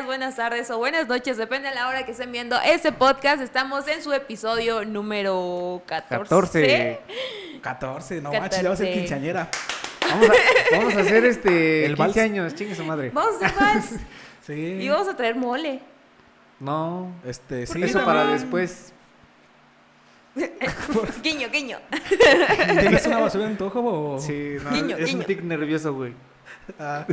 días, buenas tardes o buenas noches, depende de la hora que estén viendo este podcast. Estamos en su episodio número 14. 14. 14, no 14. manches, ya va a ser quinceañera. Vamos a, vamos a hacer este El 15 vals. años, chingue su madre. Vamos a hacer vals Sí. y vamos a traer mole. No, Este, sí. eso para después. guiño, guiño. ¿Tienes una basura en tu ojo o...? Sí, no, Guiño, es guiño. un tic nervioso, güey. Ah,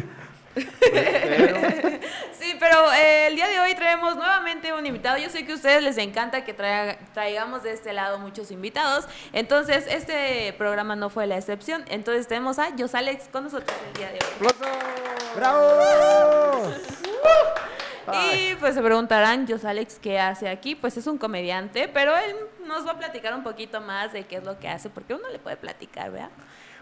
Pero, Sí, pero eh, el día de hoy traemos nuevamente un invitado. Yo sé que a ustedes les encanta que traiga- traigamos de este lado muchos invitados. Entonces, este programa no fue la excepción. Entonces, tenemos a Jos Alex con nosotros el día de hoy. ¡Bravo! Y pues se preguntarán, Jos Alex, ¿qué hace aquí? Pues es un comediante, pero él nos va a platicar un poquito más de qué es lo que hace, porque uno le puede platicar, ¿verdad?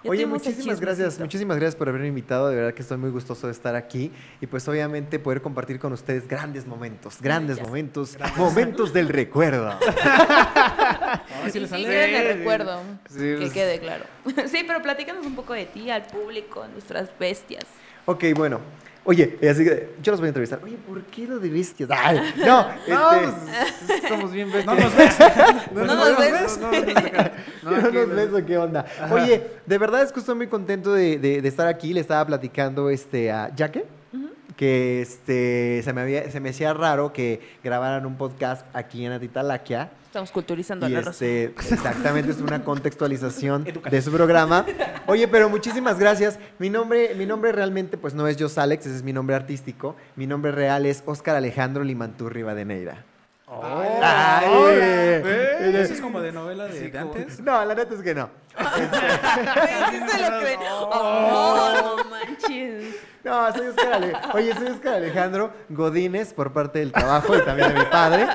Ya Oye, muchísimas gracias, muchísimas gracias por haberme invitado, de verdad que estoy muy gustoso de estar aquí y pues obviamente poder compartir con ustedes grandes momentos, grandes momentos, momentos del recuerdo. ahora sí Y le sí, sale. queda en el recuerdo, Sí, que pues- quede claro. Sí, pero platícanos un poco de ti, al público, a nuestras bestias. Ok, bueno. Oye, eh, así que yo los voy a entrevistar. Oye, ¿por qué lo de bestias? Ay, no, No, este, pues, somos bien bestias. No nos ves. No nos ves. No, nos no. ves o qué onda. Oye, de verdad es que estoy muy contento de, de- de estar aquí. Le estaba platicando este, a Jaque que este, se, me había, se me hacía raro que grabaran un podcast aquí en Atitalaquia. Estamos culturizando a Y la raza. este, exactamente, es una contextualización Educación. de su programa. Oye, pero muchísimas gracias. Mi nombre, mi nombre realmente pues no es Jos Alex, ese es mi nombre artístico. Mi nombre real es Óscar Alejandro Limantur Rivadeneira. Ay, Ay, Eso es como de novela de, Sí, de antes. No, la neta es que no. Ay, sí se lo cree. Oh, no manches. No, soy Óscar Ale- Oye, soy Óscar Alejandro Godínez por parte del trabajo y también de mi padre.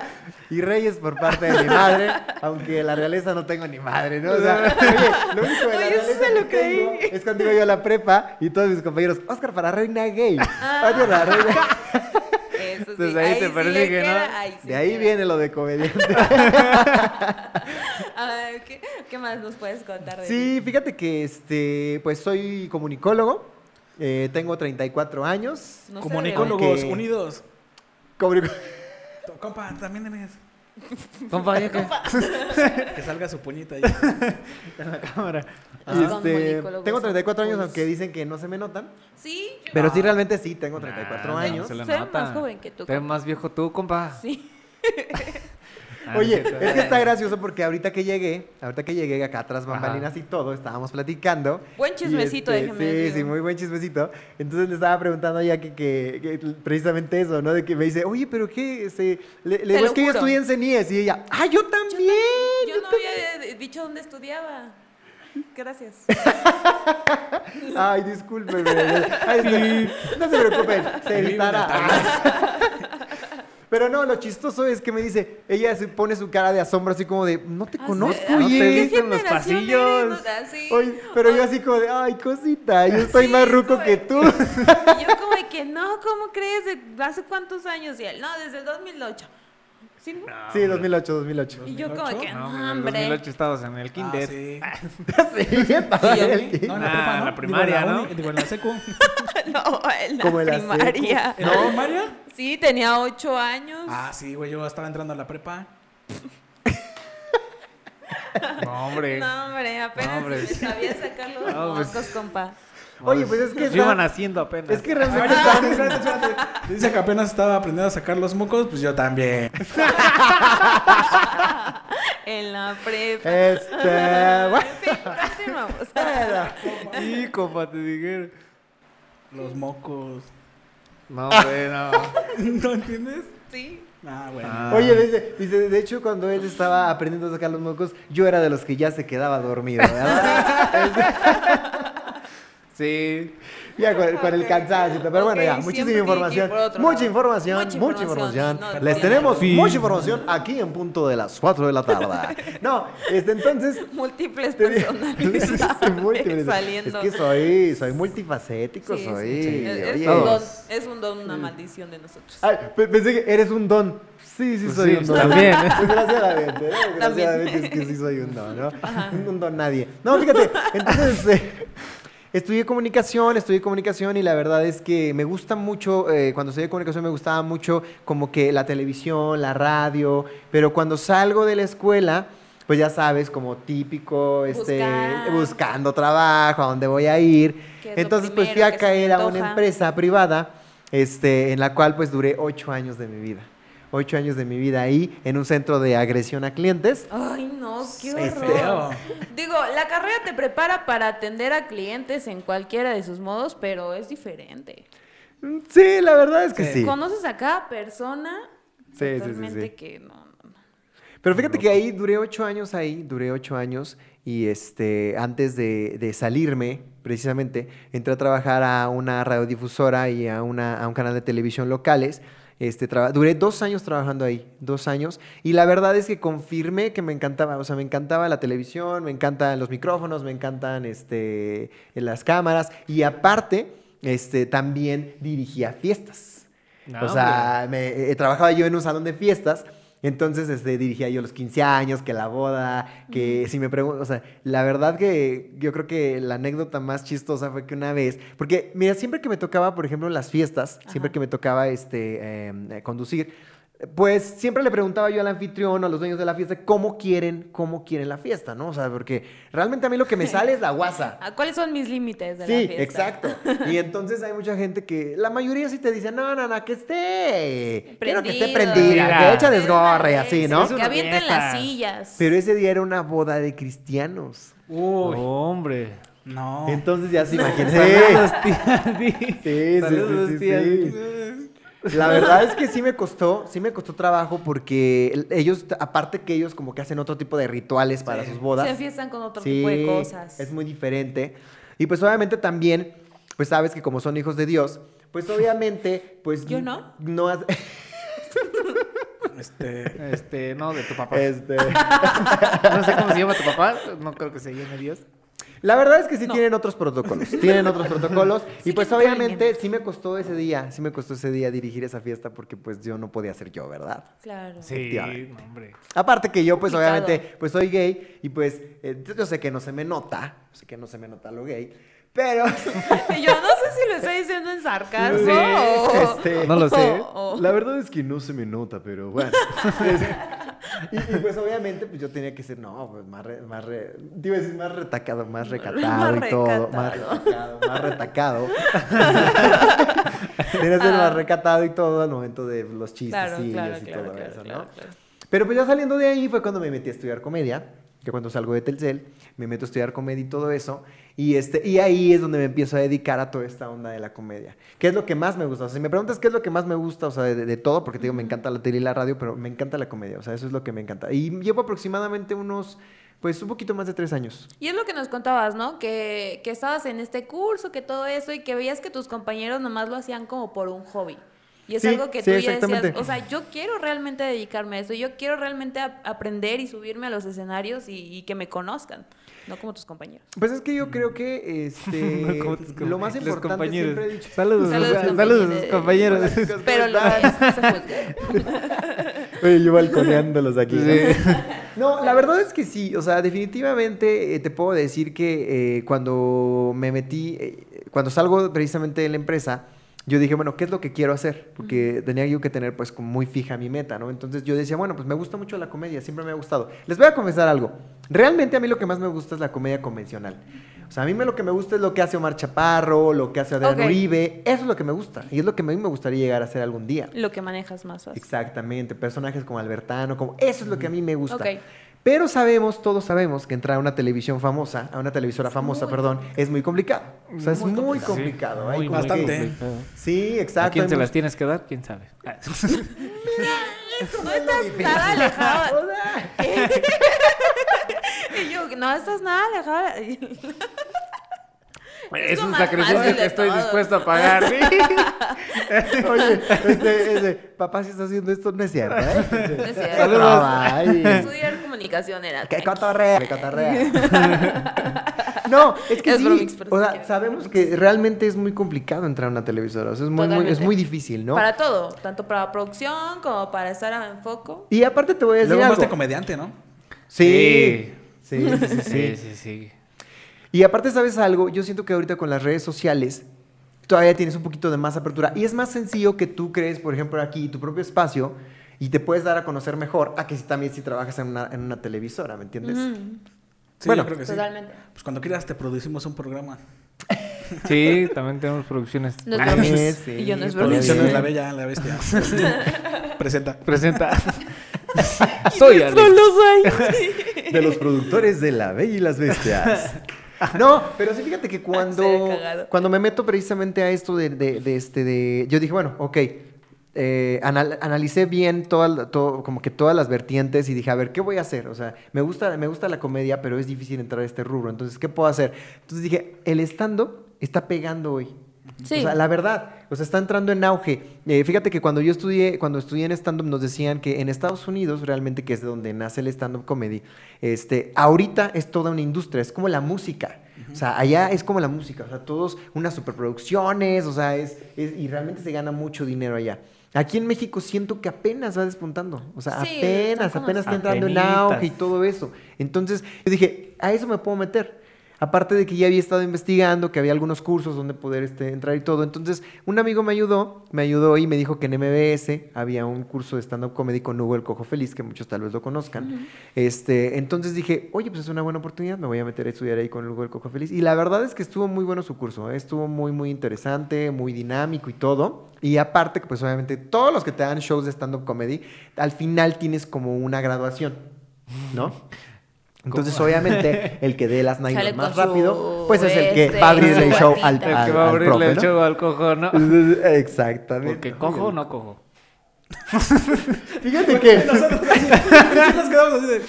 Y Reyes por parte de mi madre, aunque la realeza no tengo ni madre, ¿no? O sea, oye, lo único de la Oye, eso realeza se lo que tengo creí. es cuando iba yo a la prepa y todos mis compañeros, Óscar para reina gay. Oye, la reina. Eso sí. Entonces, ahí te sí parece que no. queda, ahí sí De ahí queda. viene lo de comediante. Ay, ¿qué, qué más nos puedes contar de ti? Sí, fíjate que este, pues soy comunicólogo, eh, tengo 34 años. No Comunicólogos unidos. Compa, también. Compa, ya que. Que salga su puñita ahí. En la cámara. Ah, Este, tengo 34 años, unidos. aunque dicen que no se me notan. Sí. Pero sí, realmente sí, tengo 34 Nah, años. se le Soy nota. más joven que tú, compa. más viejo tú, compa. Sí. Ah, Oye, es que está gracioso porque ahorita que llegué, ahorita que llegué acá atrás bambalinas y todo, estábamos platicando. Buen chismecito, este, déjeme Sí, decir. sí, muy buen chismecito. Entonces le estaba preguntando ya que, que- que precisamente eso, ¿no? De que me dice, oye, pero qué, este, le, le digo, es que yo estudié en CENIES. Y ella, ah, yo también. Yo no había dicho dónde estudiaba. Gracias. Ay, discúlpeme. Ay, sí, No se preocupen, se. Altamirano. Pero no, lo chistoso es que me dice, ella se pone su cara de asombro así como de, no te Ah, conozco, sí. ¿No te oye. viste en los pasillos? Ah. Oye, pero yo así como de, ay, cosita, yo estoy Sí, más ruco que tú. Y yo como de que no, ¿cómo crees? ¿De ¿Hace cuántos años? Y él, no, desde el 2008. ¿Sí, no? Sí, 2008, 2008. Y yo como que, No, no, en el hombre. 2008 estabas en el kinder. Ah, sí. Sí, ki- No, en la Nah, prepa, ¿no? la primaria, digo, en la ¿no? uni- digo, en la secu. No, en la Como en la primaria. ¿En la primaria? Sí, tenía ocho años. Ah, sí, güey, yo estaba entrando a la prepa. No, hombre. No, hombre, apenas No, hombre. me sabía sacar los No, pues- mocos, compa. Oye, pues es que está- iban haciendo apenas. Es que Ah, realmente espérate, está... espérate, espérate. Dice que apenas estaba aprendiendo a sacar los mocos, pues yo también. En la prepa. Este, bueno. Sí, compa, te dijeron. Los mocos. No, hombre, no. ¿No entiendes? Sí. Ah, bueno. Ah. Oye, dice, dice, de hecho, cuando él estaba aprendiendo a sacar los mocos, yo era de los que ya se quedaba dormido, ¿verdad? Sí. ya con, con el cansancio. Pero bueno, ya, muchísima información. Mucha información, Mucha información, no, Les no, tenemos Sí. mucha información aquí en punto de las 4 de la tarde. No, este, entonces... Múltiples personalidades Múltiples. saliendo. Es que soy, soy multifacético, Sí, soy... sí. Es, es oye. un don, es un don, una maldición de nosotros. Ay, pensé que eres un don. Sí, sí Pues soy sí, un don. también. Desgraciadamente, ¿eh? Desgraciadamente También. es que sí soy un don, ¿no? Un, un don nadie. No, fíjate, entonces, eh, Estudié comunicación, estudié comunicación y la verdad es que me gusta mucho, eh, cuando estudié comunicación me gustaba mucho como que la televisión, la radio, pero cuando salgo de la escuela, pues ya sabes, como típico, este, Buscar. buscando trabajo, a dónde voy a ir. ¿Qué es lo Entonces pues fui a caer a una empresa privada, este, en la cual pues duré ocho años de mi vida. Ocho años de mi vida ahí, en un centro de agresión a clientes. Ay, no, qué horror. Digo, la carrera te prepara para atender a clientes en cualquiera de sus modos, pero es diferente. Mm, Sí, la verdad es que Sí. sí. Conoces a cada persona Sí, sí, sí, totalmente sí. que no, no, no. Pero fíjate que ahí duré ocho años ahí, duré ocho años y este, antes de, de salirme, precisamente, entré a trabajar a una radiodifusora y a, una, a un canal de televisión locales. Este, duré dos años trabajando ahí, dos años, y la verdad es que confirmé que me encantaba, o sea, me encantaba la televisión, me encantan los micrófonos, me encantan este, las cámaras, y aparte, este, también dirigía fiestas. No, o sea, me, eh, trabajaba yo en un salón de fiestas, entonces este, dirigía yo los 15 años, que la boda, que si me pregunto, o sea, la verdad que yo creo que la anécdota más chistosa fue que una vez, porque mira, siempre que me tocaba, por ejemplo, las fiestas, siempre que me tocaba este, eh, eh, conducir, pues siempre le preguntaba yo al anfitrión o a los dueños de la fiesta cómo quieren, cómo quieren la fiesta, ¿no? O sea, porque realmente a mí lo que me sale es la guasa. Ah, ¿Cuáles son mis límites de la Sí, fiesta? exacto. Y entonces hay mucha gente que, la mayoría sí te dice, no, no, no, que esté, quiero que esté Prendido. prendida, que Mira. echa De una desgorre así, ¿no? Es Que avienten las sillas. Pero ese día era una boda de cristianos. Uy, Hombre. no. Entonces ya se imaginan. Saludos, tía Di. Sí, sí, Saludos, sí, sí, tía sí. La verdad es que sí me costó, sí me costó trabajo porque el- ellos, aparte que ellos como que hacen otro tipo de rituales para Sí. sus bodas. Se enfiestan con otro Sí, tipo de cosas. Es muy diferente. Y pues obviamente también, pues sabes que como son hijos de Dios, pues obviamente, pues... ¿Yo no? No has- Este, Este, no, de tu papá. este, No sé cómo se llama tu papá. No creo que se llame Dios. La verdad es que sí No. tienen otros protocolos. Tienen otros protocolos. Sí y pues obviamente bien. sí me costó ese día, sí me costó ese día dirigir esa fiesta porque pues yo no podía ser yo, ¿verdad? Claro. Sí, hombre. Aparte que yo, pues Complicado. obviamente, pues soy gay y pues eh, yo sé que no se me nota, sé que no se me nota lo gay, pero Yo no sé si lo estoy diciendo en sarcasmo Sí, o... este, No lo sé. o- La verdad es que no se me nota, pero bueno. y, y, pues obviamente pues yo tenía que ser, no, pues más, re- más re- a decir más retacado, más recatado Más y todo, más retacado, más retacado. Tenía que ser más Ah. recatado y todo al momento de los chistes Claro, y claro, todo claro, claro, eso, ¿no? Pero pues ya saliendo de ahí fue cuando me metí a estudiar comedia, que cuando salgo de Telcel, me meto a estudiar comedia y todo eso, y, este, y ahí es donde me empiezo a dedicar a toda esta onda de la comedia. ¿Qué es lo que más me gusta? O sea, si me preguntas qué es lo que más me gusta, o sea, de, de todo, porque te digo, me encanta la tele y la radio, pero me encanta la comedia, o sea, eso es lo que me encanta. Y llevo aproximadamente unos, pues un poquito más de tres años. Y es lo que nos contabas, ¿no? Que, que estabas en este curso, que todo eso, y que veías que tus compañeros nomás lo hacían como por un hobby. Y es Sí, algo que sí, tú ya decías, o sea, yo quiero realmente dedicarme a eso, yo quiero realmente ap- aprender y subirme a los escenarios y, y que me conozcan, no como tus compañeros. Pues es que yo creo que este, Como tus com- lo más los importante compañeros. siempre he dicho. Saludos, Saludos, a sus compañeros. Pero lo no. Oye, yo balconeándolos aquí. ¿no? Sí. No, la verdad es que sí, o sea, definitivamente eh, te puedo decir que eh, cuando me metí, eh, cuando salgo precisamente de la empresa, yo dije, bueno, ¿qué es lo que quiero hacer? Porque tenía yo que tener pues como muy fija mi meta, ¿no? Entonces yo decía, bueno, pues me gusta mucho la comedia, siempre me ha gustado. Les voy a confesar algo, realmente a mí lo que más me gusta es la comedia convencional. O sea, a mí me, lo que me gusta es lo que hace Omar Chaparro, lo que hace Adrián Ok. Uribe, eso es lo que me gusta y es lo que a mí me gustaría llegar a hacer algún día. Lo que manejas más fácil. Exactamente, personajes como Albertano, como eso es lo que a mí me gusta. Ok. Pero sabemos, todos sabemos que entrar a una televisión famosa, a una televisora famosa, muy perdón, es muy complicado. O sea, es Muy muy complicado. complicado. Sí, Hay muy, como muy Bastante. complicado. Sí, exacto. ¿A quién se las tienes que dar? ¿Quién sabe? Ah. No estás nada alejado. Y yo, no estás nada alejada. Es lo un sacrificio que estoy todo. dispuesto a pagar. ¿sí? Oye, este, ese, papá, si está haciendo esto, no es cierto, ¿eh? No es cierto. Saludos. Ay. Estudiar comunicación era. ¡Qué cotorrea! ¡Qué cotorrea! no, es que Es sí. bromix, o sea, sabemos que realmente es muy complicado entrar a una televisora. O sea, es muy, muy- es muy difícil, ¿no? Para todo, tanto para producción como para estar en foco. Y aparte te voy a decir Luego más algo. de comediante, ¿no? Sí. Sí, sí, sí, sí. Sí, sí, sí. Y aparte, ¿sabes algo? Yo siento que ahorita con las redes sociales todavía tienes un poquito de más apertura. Y es más sencillo que tú crees, por ejemplo, aquí tu propio espacio y te puedes dar a conocer mejor a que si también si trabajas en una, en una televisora, ¿me entiendes? Sí, Bueno, yo creo que sí. Totalmente. Pues cuando quieras te producimos un programa. Sí, también tenemos producciones. No es Ah, sí, Y yo no es. Producciones La Bella, La Bestia. Presenta. Presenta. Soy Alex. Solo soy. De los productores de La Bella y las Bestias. No, pero sí fíjate que cuando, cuando me meto precisamente a esto de, de- de este de. Yo dije, bueno, ok. eh, anal- analicé bien toda, todo, como que todas las vertientes y dije, a ver, ¿qué voy a hacer? O sea, me gusta, me gusta la comedia, pero es difícil entrar a este rubro. Entonces, ¿qué puedo hacer? Entonces dije, el stand-up está pegando hoy. Sí. O sea, la verdad, o sea, está entrando en auge. Eh, fíjate que cuando yo estudié, cuando estudié en stand-up nos decían que en Estados Unidos, realmente, que es de donde nace el stand-up comedy, este, ahorita es toda una industria, es como la música. O sea, allá es como la música, o sea, todos unas superproducciones, o sea, es, es- y realmente se gana mucho dinero allá. Aquí en México siento que apenas va despuntando, o sea, Sí, apenas, apenas está entrando en auge y todo eso. Entonces, yo dije, a eso me puedo meter. Aparte de que ya había estado investigando, que había algunos cursos donde poder este, entrar y todo. Entonces, un amigo me ayudó, me ayudó y me dijo que en MBS había un curso de stand-up comedy con Hugo el Cojo Feliz, que muchos tal vez lo conozcan. este, entonces dije, oye, pues es una buena oportunidad, me voy a meter a estudiar ahí con Hugo el Cojo Feliz. Y la verdad es que estuvo muy bueno su curso, ¿eh? estuvo muy, muy interesante, muy dinámico y todo. Y aparte, pues obviamente todos los que te dan shows de stand-up comedy, al final tienes como una graduación, ¿no? Entonces, obviamente, el que dé las nylon más rápido, pues es el que este, va a abrirle el su show al. El al- que va a al abrirle profe, el ¿no? show al cojo, ¿no? Exactamente. Porque cojo o no cojo. Fíjate que, Nosotros así, nos quedamos así de.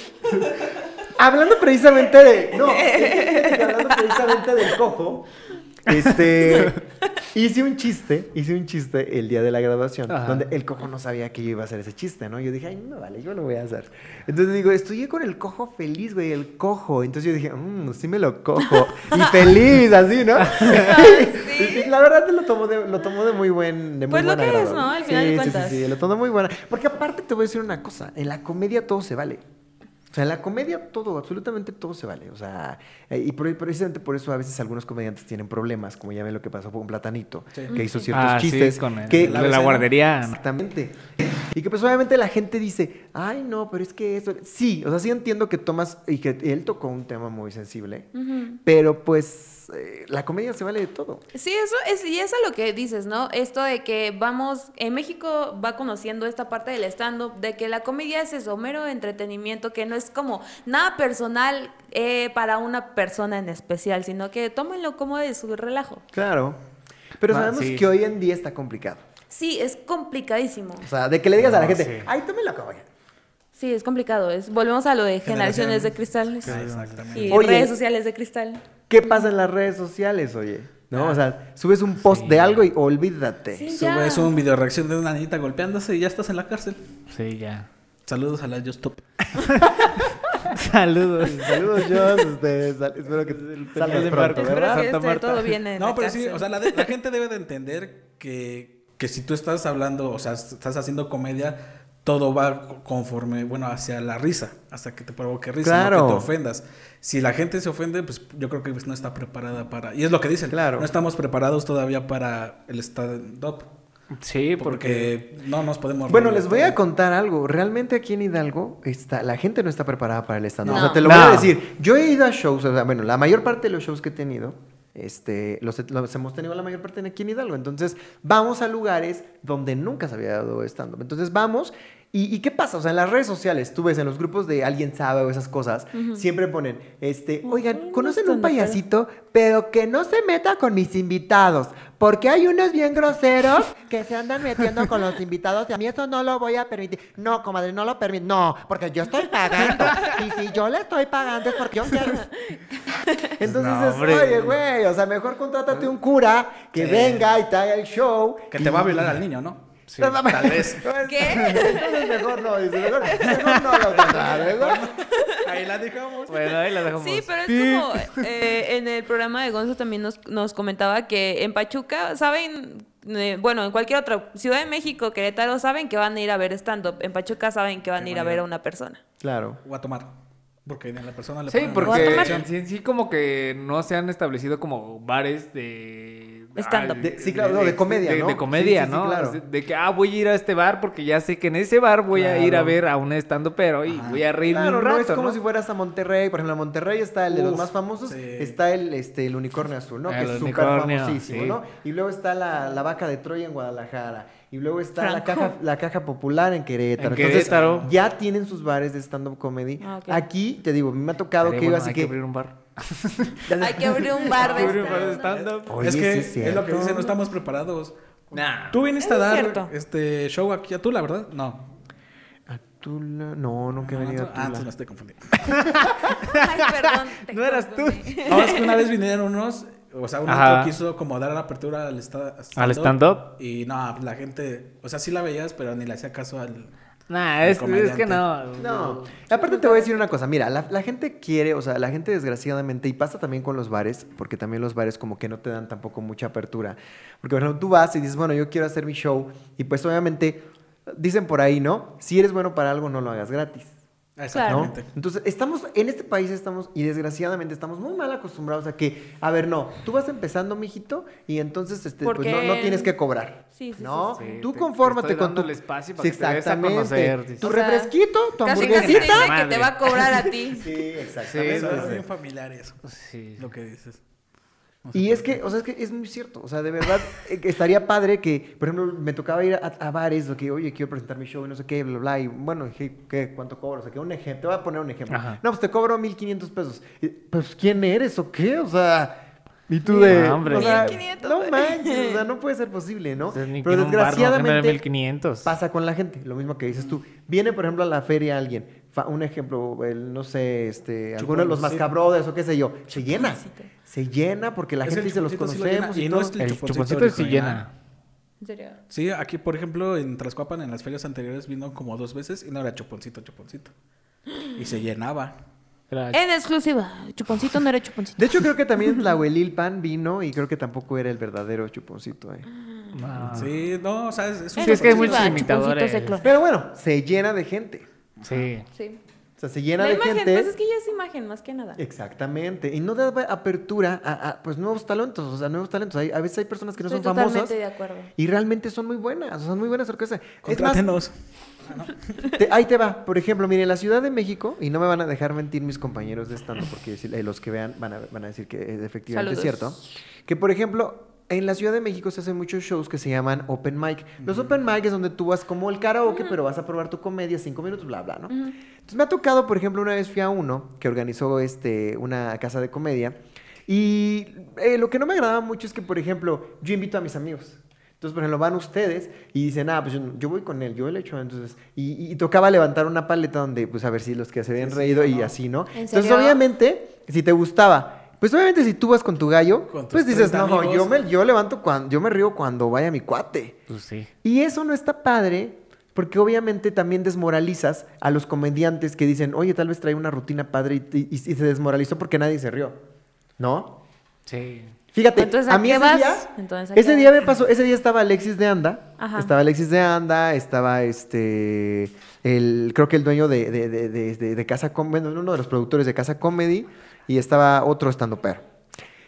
hablando precisamente de. No, hablando precisamente del cojo, este. Hice un chiste, hice un chiste el día de la graduación, Ajá. donde el cojo no sabía que yo iba a hacer ese chiste, ¿no? Yo dije, ay, no vale, yo lo voy a hacer. Entonces digo, estudié con el cojo feliz, güey, el cojo. Entonces yo dije, mmm, sí me lo cojo. Y feliz, así, ¿no? sí. La verdad lo tomó de, lo tomó de muy buen, de muy Pues lo que es. ¿no? Al final de Sí, sí, cuentas. Sí, sí, lo tomó muy buena. Porque aparte te voy a decir una cosa, en la comedia todo se vale. O sea, en la comedia todo, absolutamente todo se vale. O sea, eh, y por- precisamente por eso a veces algunos comediantes tienen problemas, como ya ven lo que pasó con Platanito, Sí. que hizo ciertos Ah, sí, chistes. con el, que, de la guardería. Exactamente. Y que pues obviamente la gente dice, ay no, pero es que eso... Sí, o sea, sí entiendo que tomas, y que él tocó un tema muy sensible, pero pues eh, la comedia se vale de todo. Sí, eso es, y es a lo que dices, ¿no? Esto de que vamos, en México va conociendo esta parte del stand-up, de que la comedia es eso, mero entretenimiento, que no es como nada personal eh, para una persona en especial, sino que tómenlo como de su relajo. Claro. Pero sabemos sí. que hoy en día está complicado. Sí, es complicadísimo. O sea, de que le digas a la gente, sí. ay, tómelo como Sí, es complicado. Es, volvemos a lo de generaciones de cristal Exactamente. y Oye. redes sociales de cristal. ¿Qué pasa en las redes sociales, oye? ¿No? O sea, subes un post de algo y olvídate. Sí. Subes un video reacción de una niñita golpeándose y ya estás en la cárcel. Sí, ya. Saludos a la Just. Saludos. Saludos, Joss. Este, sal- espero que salgas de pronto, barco. Espero ¿verdad? que Marta. todo bien en No, la pero sí, o sea, la, de- la gente debe de entender que, que si tú estás hablando, o sea, estás haciendo comedia, todo va conforme, bueno, hacia la risa, hasta que te provoque risa, no Claro. que te ofendas. Si la gente se ofende, pues yo creo que pues, no está preparada para... Y es lo que dicen, Claro. no estamos preparados todavía para el stand-up, Sí, porque... porque no nos podemos... Bueno, les voy a contar algo. Realmente aquí en Hidalgo está, la gente no está preparada para el stand-up. O No. sea, te lo No. voy a decir. Yo he ido a shows, o sea, bueno, la mayor parte de los shows que he tenido, este, los, hemos tenido la mayor parte aquí en Hidalgo. Entonces, vamos a lugares donde nunca se había dado stand-up. Entonces, vamos. Y, y qué pasa? O sea, en las redes sociales, tú ves en los grupos de alguien sabe o esas cosas, siempre ponen, este, oigan, ¿conocen un payasito? Pero que no se meta con mis invitados, porque hay unos bien groseros que se andan metiendo con los invitados y a mí eso no lo voy a permitir. No, comadre, no lo permito. No, porque yo estoy pagando. Y si yo le estoy pagando es porque yo quiero. Entonces No, hombre. oye, güey, o sea, mejor contrátate un cura que Sí. venga y te haga el show. Que y- te va a violar al niño, ¿no? Sí, tal vez. ¿Qué? Entonces mejor no, dice, mejor, mejor no lo contrario, mejor Ahí la dejamos. Bueno, ahí la dejamos. Sí, pero es como eh, en el programa de Gonzo también nos, nos comentaba que en Pachuca, ¿saben? Eh, bueno, en cualquier otra Ciudad de México, Querétaro, saben que van a ir a ver stand-up. En Pachuca saben que van a ir a ver a una persona. Claro. O a tomar. Porque ni a la persona le Sí, ponen porque sí, sí como que no se han establecido como bares de... Stand-up. De- sí, claro, no, de comedia, de, ¿no? de comedia, Sí, sí, sí, ¿no? claro. De, de que, ah, voy a ir a este bar porque ya sé que en ese bar voy a ir a ver a un estando pero y Ajá. voy a reírme Claro, un no es como ¿no? si fueras a Monterrey. Por ejemplo, en Monterrey está el de los más famosos. sí. Está el, este, el unicornio azul, ¿no? que es súper famosísimo, sí. ¿no? Y luego está la, la vaca de Troya en Guadalajara. Y luego está la caja, la caja popular en Querétaro. En Entonces, Querétaro. ya tienen sus bares de stand-up comedy. Ah. Aquí, te digo, me ha tocado que iba bueno, así hay que que... abrir un bar. Hay que abrir un bar de stand-up. es que sí es, es lo que dicen, no estamos preparados. Nah. Tú viniste a dar cierto. este show aquí a Tula, ¿verdad? No. Atula- No, nunca he venido a Ah, Tula. entonces me estoy confundiendo. Ay, perdón. te No eras tú. No, es que una vez vinieron unos, o sea, un Ajá. otro quiso como dar la apertura al esta- ¿Al stand-up? Y no, la gente, o sea, sí la veías, pero ni le hacía caso al... Nah, es, es que no. No, aparte te voy a decir una cosa, mira, la, la gente quiere, o sea, la gente desgraciadamente, y pasa también con los bares, porque también los bares como que no te dan tampoco mucha apertura, porque por ejemplo tú vas y dices, bueno, yo quiero hacer mi show, y pues obviamente dicen por ahí, ¿no? Si eres bueno para algo, no lo hagas gratis. ¿No? Exactamente. Entonces, estamos, en este país estamos, y desgraciadamente estamos muy mal acostumbrados a que, a ver, no, tú vas empezando, mijito, y entonces, este, pues no, tienes que cobrar. Sí, sí, ¿no? sí, sí. Tú Te- confórmate te estoy con tu... el espacio para Sí, que te des a exactamente. conocer. Tu O sea, refresquito, tu Casi casi hamburguesita. dice que te va a cobrar a ti. Sí, exactamente. Sí, es bien familiar eso, Sí. lo que dices. No sé Y es que, o sea, es que es muy cierto. O sea, de verdad, eh, estaría padre que, por ejemplo, me tocaba ir a, a bares, que, oye, quiero presentar mi show y no sé qué, bla, bla, y bueno, ¿qué, qué, cuánto cobro? O sea, que un ejemplo, te voy a poner un ejemplo. Ajá. No, pues te cobro 1500 pesos. Y, Pues, ¿quién eres o qué? O sea, y tú de. No, hombre. o sea, 1500, no manches, o sea, no puede ser posible, ¿no? Entonces, ni Pero un bar no genere desgraciadamente 1500. pasa con la gente, lo mismo que dices tú. Viene, por ejemplo, a la feria alguien, un ejemplo, el, no sé, este, alguno de los mascabrothers o qué sé yo, se llena. Se llena porque la Es gente dice los chuponcito sí lo conocemos y, y no todo. es el El chuponcito sí original. llena. ¿En serio? Sí, aquí, por ejemplo, en Tlaxcuapan, en las ferias anteriores, vino como dos veces y no era chuponcito, chuponcito. Y se llenaba. Era- En exclusiva. Chuponcito no era chuponcito. De hecho, creo que también la Pan vino y creo que tampoco era el verdadero chuponcito. ¿eh? no. Sí, no, o sea, es, es un Sí, es que. Pero bueno, se llena de gente. Sí. Sí. O sea, se llena La de imagen, gente. pues es que ya es imagen más que nada. Exactamente. Y no da apertura a, a, pues nuevos talentos. O sea, nuevos talentos. Hay, a veces hay personas que no Estoy son famosas totalmente de acuerdo. y realmente son muy buenas. Son muy buenas orquestas. Contrátenos. Te- ahí te va. Por ejemplo, mire, en la Ciudad de México, y no me van a dejar mentir mis compañeros de stand porque eh, los que vean van a, van a decir que eh, efectivamente es cierto. Que, por ejemplo, en la Ciudad de México se hacen muchos shows que se llaman open mic. Los open mic es donde tú vas como el karaoke, pero vas a probar tu comedia cinco minutos, bla, bla, ¿no? Entonces me ha tocado, por ejemplo, una vez fui a uno que organizó este, una casa de comedia. Y eh, lo que no me agradaba mucho es que, por ejemplo, yo invito a mis amigos. Entonces, por ejemplo, van ustedes y dicen, ah, pues yo, yo voy con él, yo le echo. Entonces, y, y tocaba levantar una paleta donde, pues, a ver si los que se habían Sí, sí, reído y ¿no? así, ¿no? ¿En Entonces, obviamente, si te gustaba, pues obviamente si tú vas con tu gallo, Con pues dices, 30 no, amigos". yo, me, yo levanto cuando, yo me río cuando vaya mi cuate. Pues sí. Y eso no está padre, porque obviamente también desmoralizas a los comediantes que dicen, oye, tal vez trae una rutina padre y, y- y se desmoralizó porque nadie se rió. ¿No? Sí. Fíjate, Entonces, a ¿a mí qué ese vas? día, Entonces, ¿a ese qué día vas? me pasó, ese día estaba Alexis de Anda, Ajá. estaba Alexis de Anda, estaba este, el, creo que el dueño de, de, de, de- de- de Casa Comedy, bueno, uno de los productores de Casa Comedy, y estaba otro estando pero.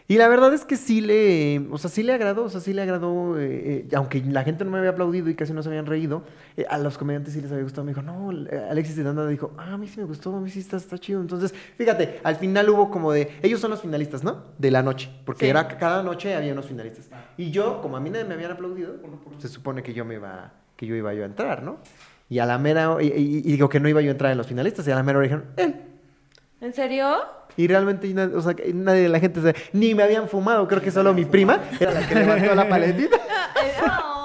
Y la verdad es que sí le, o sea, sí le agradó, o sea, sí le agradó, eh, eh, aunque la gente no me había aplaudido y casi no se habían reído, eh, a los comediantes sí les había gustado. Me dijo, no, Alexis de Anda dijo, ah, a mí sí me gustó, a mí sí está, está chido. Entonces, fíjate, al final hubo como de, ellos son los finalistas, ¿no? De la noche, porque Sí. era cada noche había unos finalistas. Y yo, como a mí nadie me habían aplaudido, se supone que yo me iba, que yo iba yo a entrar, ¿no? Y a la mera, y, y- y digo que no iba yo a entrar en los finalistas, y a la mera hora dijeron, él. ¿En serio? Y realmente o sea, nadie de la gente, o sea, ni me habían fumado, creo que solo mi prima era la que levantó la paletita. No.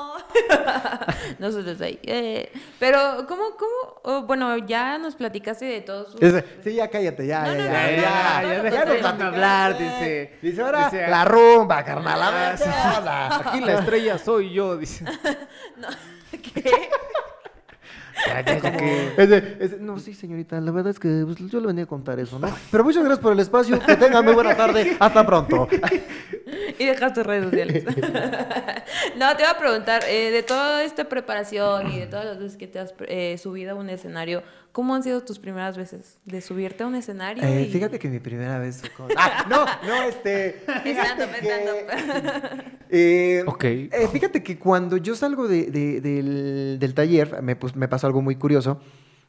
Nosotros ahí. eh, pero, ¿cómo, cómo? Oh, bueno, ya nos platicaste de todos sus... Sí, ya cállate, ya, No, ya, no, ya, no, ya, no, ya, no, ya, no, ya no, no, hablar, dice. Dice, ahora, Dice, la rumba, carnal, a ver, Ah, sí. Aquí la estrella soy yo, dice. ¿Qué? Ya, ya, ya, que- Ese- ese- no, sí, señorita, la verdad es que pues, yo le venía a contar eso, ¿no? Pero muchas gracias por el espacio, que tengan muy buena tarde, hasta pronto. y dejas tus redes sociales. no, te iba a preguntar, eh, de toda esta preparación y de todas las veces que te has eh, subido a un escenario, ¿cómo han sido tus primeras veces de subirte a un escenario? Eh, y- Fíjate que mi primera vez... fue con- Ah, no, no, este... fíjate que-. Eh, Ok. eh, fíjate que cuando yo salgo de- de- del, del taller, me, pues, me pasó algo muy curioso.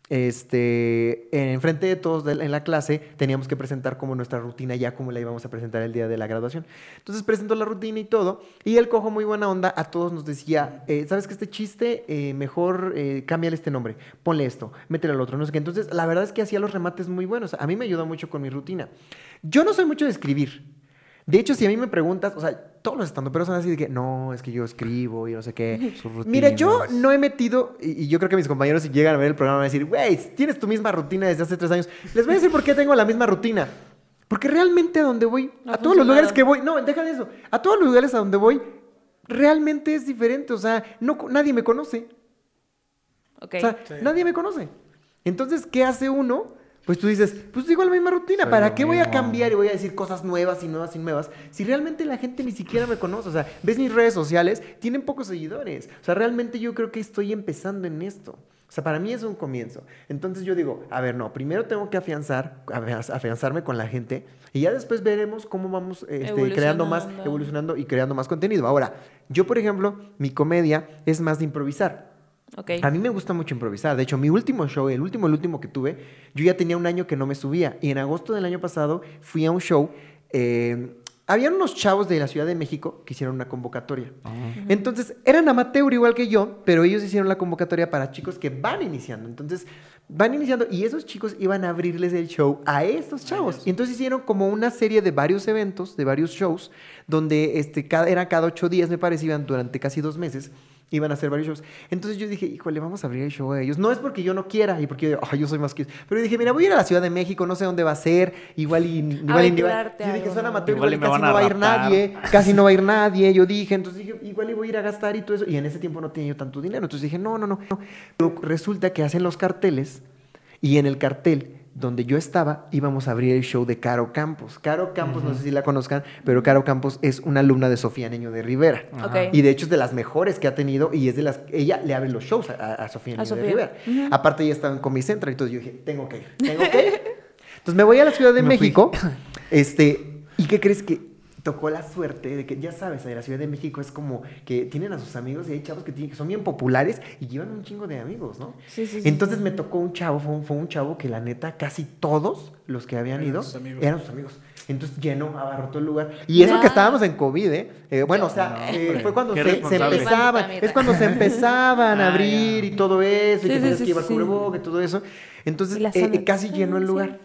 Este, enfrente de todos en la clase teníamos que presentar como nuestra rutina ya como la íbamos a presentar el día de la graduación. Entonces presentó la rutina y todo, y el cojo muy buena onda a todos nos decía, eh, ¿sabes que este chiste eh, mejor eh, cámbiale este nombre, ponle esto, métele al otro, no sé qué. Entonces la verdad es que hacía los remates muy buenos. A mí me ayudó mucho con mi rutina. Yo no soy mucho de escribir. De hecho, si a mí me preguntas, o sea, todos los estando pero son así de que no, es que yo escribo y no sé qué. Mira, yo no he metido, y, y yo creo que mis compañeros si llegan a ver el programa van a decir, güey, tienes tu misma rutina desde hace tres años. Les voy a decir por qué tengo la misma rutina. Porque realmente a donde voy, No a todos los lugares que voy, no, deja de eso, a todos los lugares a donde voy, realmente es diferente. O sea, no, nadie me conoce. Ok. O sea, Sí. nadie me conoce. Entonces, ¿qué hace uno? Pues tú dices, pues digo la misma rutina, Soy ¿para qué voy a cambiar y voy a decir cosas nuevas y nuevas y nuevas? Si realmente la gente ni siquiera me conoce, o sea, ves mis redes sociales, tienen pocos seguidores. O sea, realmente yo creo que estoy empezando en esto. O sea, para mí es un comienzo. Entonces yo digo, a ver, no, primero tengo que afianzar, afianz- afianzarme con la gente y ya después veremos cómo vamos este, creando más, evolucionando y creando más contenido. Ahora, yo, por ejemplo, mi comedia es más de improvisar. Ok. A mí me gusta mucho improvisar. De hecho, mi último show, el último, el último que tuve, yo ya tenía un año que no me subía. Y en agosto del año pasado fui a un show. eh, habían unos chavos de la Ciudad de México que hicieron una convocatoria. Entonces, eran amateur igual que yo, pero ellos hicieron la convocatoria para chicos que van iniciando. Entonces, van iniciando y esos chicos iban a abrirles el show a estos chavos. Y entonces hicieron como una serie de varios eventos, de varios shows, donde este, cada, era cada ocho días, me parece, iban durante casi dos meses. Iban a hacer varios shows. Entonces yo dije, híjole, vamos a abrir el show a ellos. No es porque yo no quiera y porque yo, "Ay, yo soy más que... Pero dije, mira, voy a ir a la Ciudad de México, no sé dónde va a ser. Igual y... Igual y Aventurarte yo dije, son amateur, Igual igual, y casi no va a ir nadie. Casi no va a ir nadie. Yo dije, entonces dije, igual y voy a ir a gastar y todo eso. Y en ese tiempo no tenía yo tanto dinero. Entonces dije, no, no, no. no. Pero resulta que hacen los carteles y en el cartel donde yo estaba íbamos a abrir el show de Caro Campos. Caro Campos, no sé si la conozcan, pero Caro Campos es una alumna de Sofía Niño de Rivera. Y de hecho es de las mejores que ha tenido y es de las... Ella le abre los shows a, a Sofía A Niño de Sofía. Rivera. Aparte ella estaba en Comedy Central, entonces yo dije, tengo que ir, tengo que ir. Entonces me voy a la Ciudad de Me fui. México, este, ¿y qué crees que tocó la suerte de que, ya sabes, en la Ciudad de México es como que tienen a sus amigos y hay chavos que, tienen, que son bien populares y llevan un chingo de amigos, ¿no? Sí, sí, sí, Entonces sí. me tocó un chavo, fue un, fue un chavo que la neta, casi todos los que habían Eran ido sus eran sus amigos. Entonces llenó, abarrotó el lugar. Y eso Ya. que estábamos en COVID, ¿eh? Eh, bueno, o sea, No, eh, fue cuando se, se empezaban, es cuando se empezaban a Ah, abrir y todo eso, y que sí, tenías sí, que cubreboca y todo eso. Entonces, eh, casi llenó el lugar.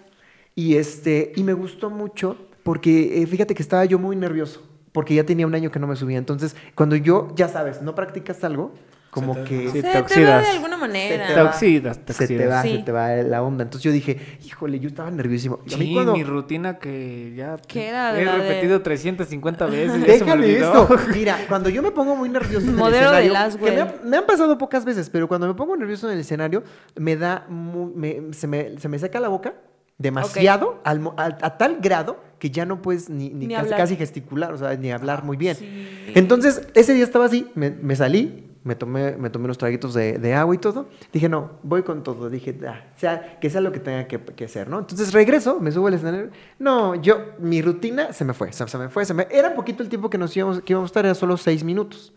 Y este, y me gustó mucho porque eh, fíjate que estaba yo muy nervioso, porque ya tenía un año que no me subía. Entonces, cuando yo, ya sabes, no practicas algo, como Se te- que Sí, Se te te va oxidas. de alguna manera. Te oxidas, te se te oxidas. va, Sí. se te va la onda. Entonces yo dije, híjole, yo estaba nerviosísimo. Y a mí Sí, cuando- mi rutina que ya ¿Qué era de he de- repetido 350 veces. se Déjame esto. Mira, cuando yo me pongo muy nervioso en el Modelo de escenario, Laswell. que me, ha- me han pasado pocas veces, pero cuando me pongo nervioso en el escenario, me da, mu- me- se, me, se me seca la boca demasiado, al al- a, tal grado que ya no puedes ni, ni Ni casi, gesticular, o sea, ni hablar muy bien. Sí. Entonces, ese día estaba así, me, me salí, me tomé, me tomé unos traguitos de, de agua y todo. Dije, no, voy con todo. Dije, "Ah, sea, que sea lo que tenga que, que ser, ¿no? Entonces regreso, me subo al escenario. No, yo, mi rutina se me fue, se, se me fue, se me... Era poquito el tiempo que nos íbamos, que íbamos a estar, era solo seis minutos.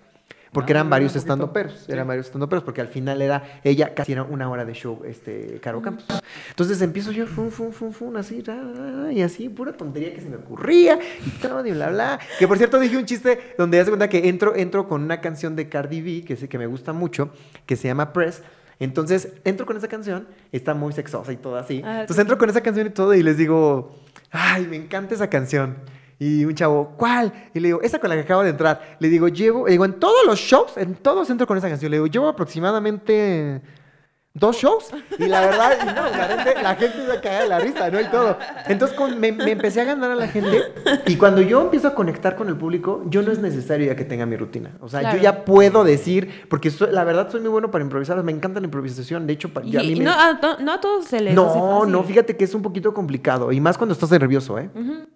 Porque Ah, eran era varios estando peros, Sí. eran varios estando peros, porque al final era ella casi era una hora de show, este, Caro Campos. Entonces empiezo yo, fum, fum, fum, fum, así, ra, ra, ra, y así, pura tontería que se me ocurría, y todo, y bla, bla. Que por cierto dije un chiste donde das cuenta que entro, entro con una canción de Cardi B, que sé que me gusta mucho, que se llama Press. Entonces entro con esa canción, está muy sexosa y todo así. Ah, Entonces sí. entro con esa canción y todo, y les digo, ay, me encanta esa canción. Y un chavo, ¿cuál? Y le digo, esa con la que acabo de entrar. Le digo, llevo, le digo, en todos los shows, en todos entro con esa canción. Le digo, llevo aproximadamente dos shows. Y la verdad, y no, la gente, la gente se cae de la risa, ¿no? Y todo. Entonces con- me, me empecé a ganar a la gente. Y cuando yo empiezo a conectar con el público, yo no es necesario ya que tenga mi rutina. O sea, Claro. yo ya puedo decir, porque la verdad soy muy bueno para improvisar. Me encanta la improvisación. De hecho, pa- Y, a mí y me- no, a, no a todos se les no, no, fíjate que es un poquito complicado. Y más cuando estás nervioso, ¿eh? Ujú.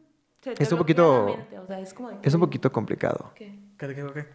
Se te Es un poquito- o sea, es como de- Es un poquito complicado. ¿Qué? ¿Qué, qué, qué?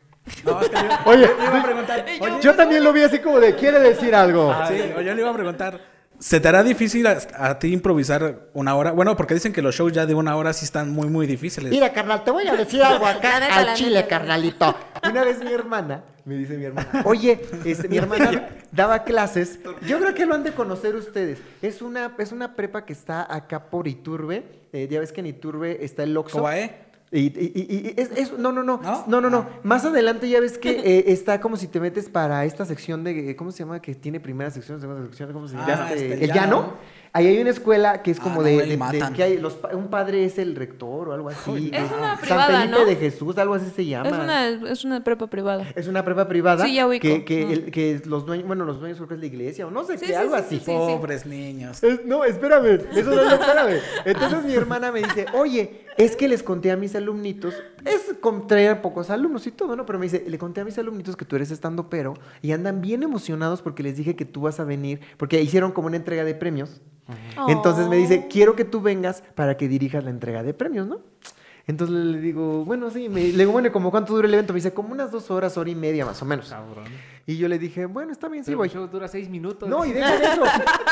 No, es que yo, Oye, yo le iba a preguntar. Oye, Yo también lo vi así como de, quiere decir algo. sí, o yo le iba a preguntar. ¿Se te hará difícil a, a ti improvisar una hora? Bueno, porque dicen que los shows ya de una hora sí están muy, muy difíciles. Mira, carnal, te voy a decir algo acá al chile, carnalito. Una vez mi hermana, me dice mi hermana, oye, este, mi hermana daba clases. Yo creo que lo han de conocer ustedes. Es una, es una prepa que está acá por Iturbe. Eh, ya ves que en Iturbe está el Oxxo. ¿Cobae? Y, y- y- y es, es- no, no, no, ¿No? no, no, no. Más adelante ya ves que eh, está como si te metes para esta sección de, ¿cómo se llama? Que tiene primera sección, segunda sección, ¿cómo se llama? Ah, Este, este, el llano. llano. Ahí hay una escuela que es Ah, como no, de, que hay los, un padre es el rector o algo así. Es Eh, una San privada, Felipe ¿no? de Jesús, algo así se llama. Es una, es una prepa privada. Es una prepa privada. Sí, ya ubico. Que, que, Mm. el- que los dueños, bueno, los dueños creo que es la iglesia o no sé Sí, qué, sí, algo sí, así. sí, sí. Pobres niños. Es- no, espérame, eso no, no, espérame. Entonces mi hermana me dice, oye, es que les conté a mis alumnitos, es con traer pocos alumnos y todo, ¿no? Pero me dice, le conté a mis alumnitos que tú eres estando pero y andan bien emocionados porque les dije que tú vas a venir, porque hicieron como una entrega de premios. Entonces me dice, quiero que tú vengas para que dirijas la entrega de premios, ¿no? Entonces le digo, bueno, sí, me, le digo, bueno, ¿como cuánto dura el evento? Me dice, como unas dos horas, hora y media más o menos. Cabrón. Y yo le dije, bueno, está bien, sí Pero voy. el show dura seis minutos. No, y deja de eso,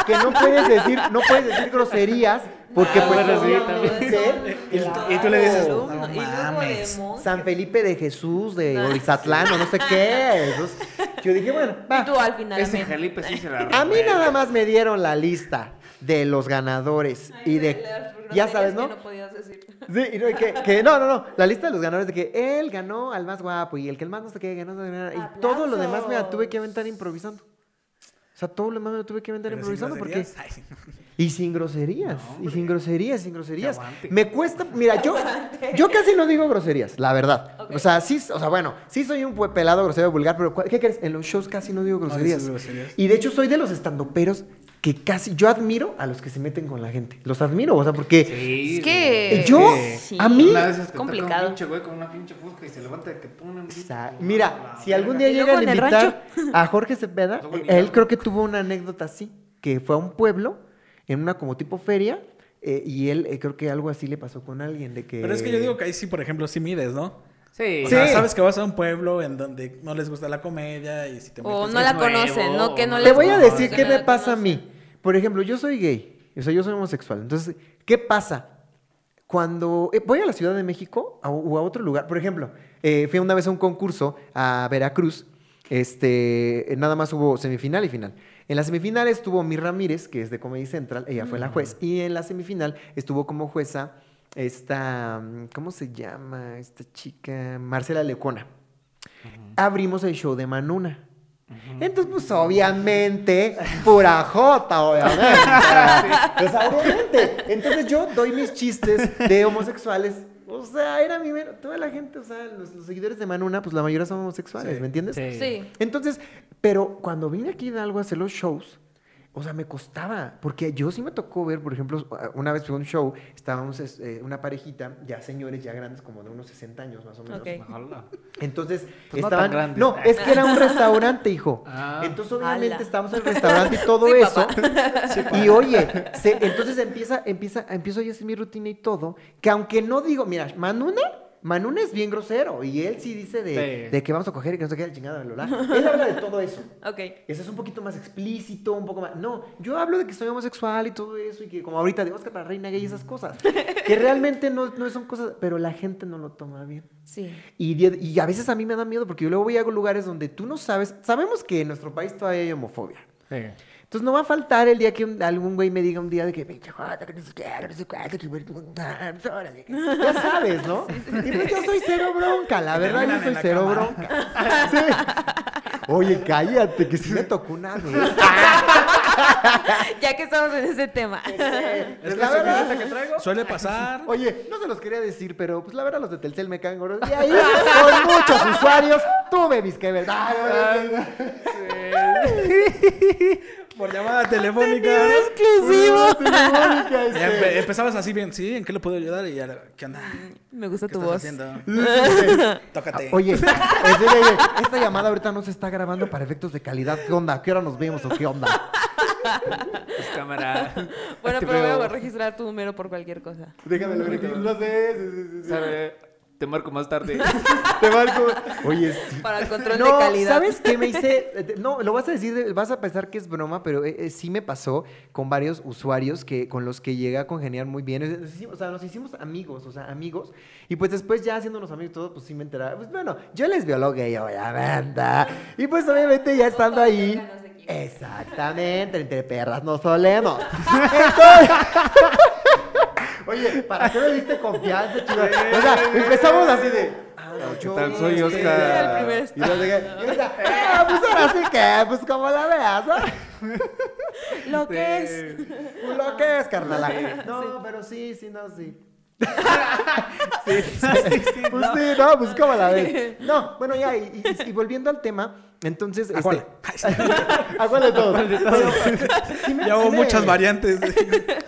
que no puedes decir, no puedes decir groserías, porque Ah, pues bueno, sí, obviamente, Y- y tú le dices, no mames. San Felipe de Jesús, de Orizatlán, o no sé qué. Entonces, yo dije, bueno, va. Y tú al final. Ese. Felipe sí se la A mí rompe. nada más me dieron la lista de los ganadores y de, ya sabes, ¿no? Que no podías decir. Sí, y no, y que, que no, no, no, la lista de los ganadores de que él ganó al más guapo y el que el más no sé qué ganó, y todo lo demás me la tuve que aventar improvisando. O sea, todo lo demás me lo tuve que aventar Pero improvisando porque... Ay, Y sin groserías, y sin groserías, sin groserías. Me cuesta, mira, yo, yo casi no digo groserías, la verdad. O sea, sí, o sea, bueno, sí soy un pelado grosero vulgar, pero ¿cuál- ¿qué crees? En los shows casi no digo groserías. groserías. Y de hecho soy de los estandoperos que casi, yo admiro a los que se meten con la gente. Los admiro, o sea, porque Sí, Es que. Yo, sí, a mí- Una vez es complicado. un pinche güey con una pinche fusca y se levanta de que pone un mira, si algún día llegan a invitar a Jorge Cepeda, él creo que tuvo una anécdota así, que fue a un pueblo, en una como tipo feria, eh, y él eh, creo que algo así le pasó con alguien, de que... Pero es que yo digo que ahí sí, por ejemplo, sí mides, ¿no? Sí. O sea, Sí. sabes que vas a un pueblo en donde no les gusta la comedia y si te O no la nuevo, conocen, no que no les Te voy a decir qué me pasa a mí. Por ejemplo, yo soy gay, o sea, yo soy homosexual. Entonces, ¿qué pasa? Cuando eh, voy a la Ciudad de México a- o a otro lugar, por ejemplo, eh, fui una vez a un concurso a Veracruz, este, eh, nada más hubo semifinal y final. En la semifinal estuvo Mi Ramírez, que es de Comedy Central, ella fue la juez, y en la semifinal estuvo como jueza esta, mm, ¿cómo se llama? Esta chica, Marcela Lecona. Abrimos el show de Manuna. Entonces, pues obviamente, pura jota, obviamente. Pues obviamente. Entonces yo doy mis chistes de homosexuales. O sea, era mi... Toda la gente, o sea, los, los seguidores de Manuna, pues la mayoría son homosexuales, Sí. ¿me entiendes? Sí. Sí. Entonces, pero cuando vine aquí a algo a hacer los shows, o sea, me costaba, porque yo sí me tocó ver, por ejemplo, una vez fue un show, estábamos eh, una parejita, ya señores, ya grandes, como de unos 60 años más o menos. Ok. Hola. Entonces, Pues no estaban. tan grandes. No, es que era un restaurante, hijo. Ah. Entonces, obviamente, Ala. estábamos en el restaurante y todo Sí, eso. y oye, se- entonces empieza, empieza, empiezo yo a hacer mi rutina y todo. Que aunque no digo, mira, Manuna. Manuna es bien grosero y él sí dice de, Sí. de que vamos a coger y que no se quede chingada de Lola. Él habla de todo eso. Ok. Ese es un poquito más explícito, un poco más. No, yo hablo de que soy homosexual y todo eso, y que como ahorita de Oscar para Reina Gay y esas cosas. Que realmente no, no son cosas, pero la gente no lo toma bien. Sí. Y, y a veces a mí me da miedo porque yo luego voy a lugares donde tú no sabes. Sabemos que en nuestro país todavía hay homofobia. Sí. Entonces no va a faltar el día que un- algún güey me diga un día de que "Pinche joto, que no sé qué, que no sé cuánto, que pues, órale". Ya sabes, ¿no? Y pues yo soy cero bronca, la verdad yo soy cero cama. bronca. Sí. Oye, cállate, que sí me tocó una vez. Ya que estamos en ese tema. Es Pues que la verdad- que traigo suele pasar. Oye, no se los quería decir, pero pues la verdad los de Telcel me caen gordos. Y ahí, con muchos usuarios, tuve mis que ver. Por llamada telefónica. Exclusivo. Telefónica, este. empe- empezabas así bien, sí, ¿en qué le puedo ayudar? Y ya, ¿qué onda? Me gusta ¿Qué tu estás voz. haciendo? Tócate. Oye, es de- esta llamada ahorita no se está grabando para efectos de calidad. ¿Qué onda? ¿Qué hora nos vemos o qué onda? Pues, cámara. Bueno, Te pero voy a registrar tu número por cualquier cosa. Déjame lo grito. No sé. sí, sí, sí, sí. Sabe, Te marco más tarde. Te marco. Oye, sí. Para el control no, de calidad. ¿sabes qué me hice? Eh, No, lo vas a decir, de- vas a pensar que es broma, pero eh, eh, sí me pasó con varios usuarios que con los que llegué a congeniar muy bien. Nos hicimos- O sea, nos hicimos amigos, o sea, amigos. Y pues después ya haciéndonos amigos todos, pues sí me enteraba. Pues bueno, yo les biologué, obviamente. Y pues obviamente ya estando ahí. Exactamente, entre perras no solemos. Entonces- Oye, ¿para qué me diste confianza, chido? O sea, empezamos así de. ah, no, ¿Qué yo tal? Soy este, Oscar. El primer y no sé qué. Y ahorita, ah, pues ahora sí que, pues como la veas, ¿no? Lo que es. Lo que es, carnala. No, pero sí, sí, no, sí. Pues sí, no, pues como la ves. No, bueno, ya, y, y- y volviendo al tema, entonces. ¿A este, cuál? ¿A cuál de todos? Pero, sí me- Ya sí hubo me- muchas variantes.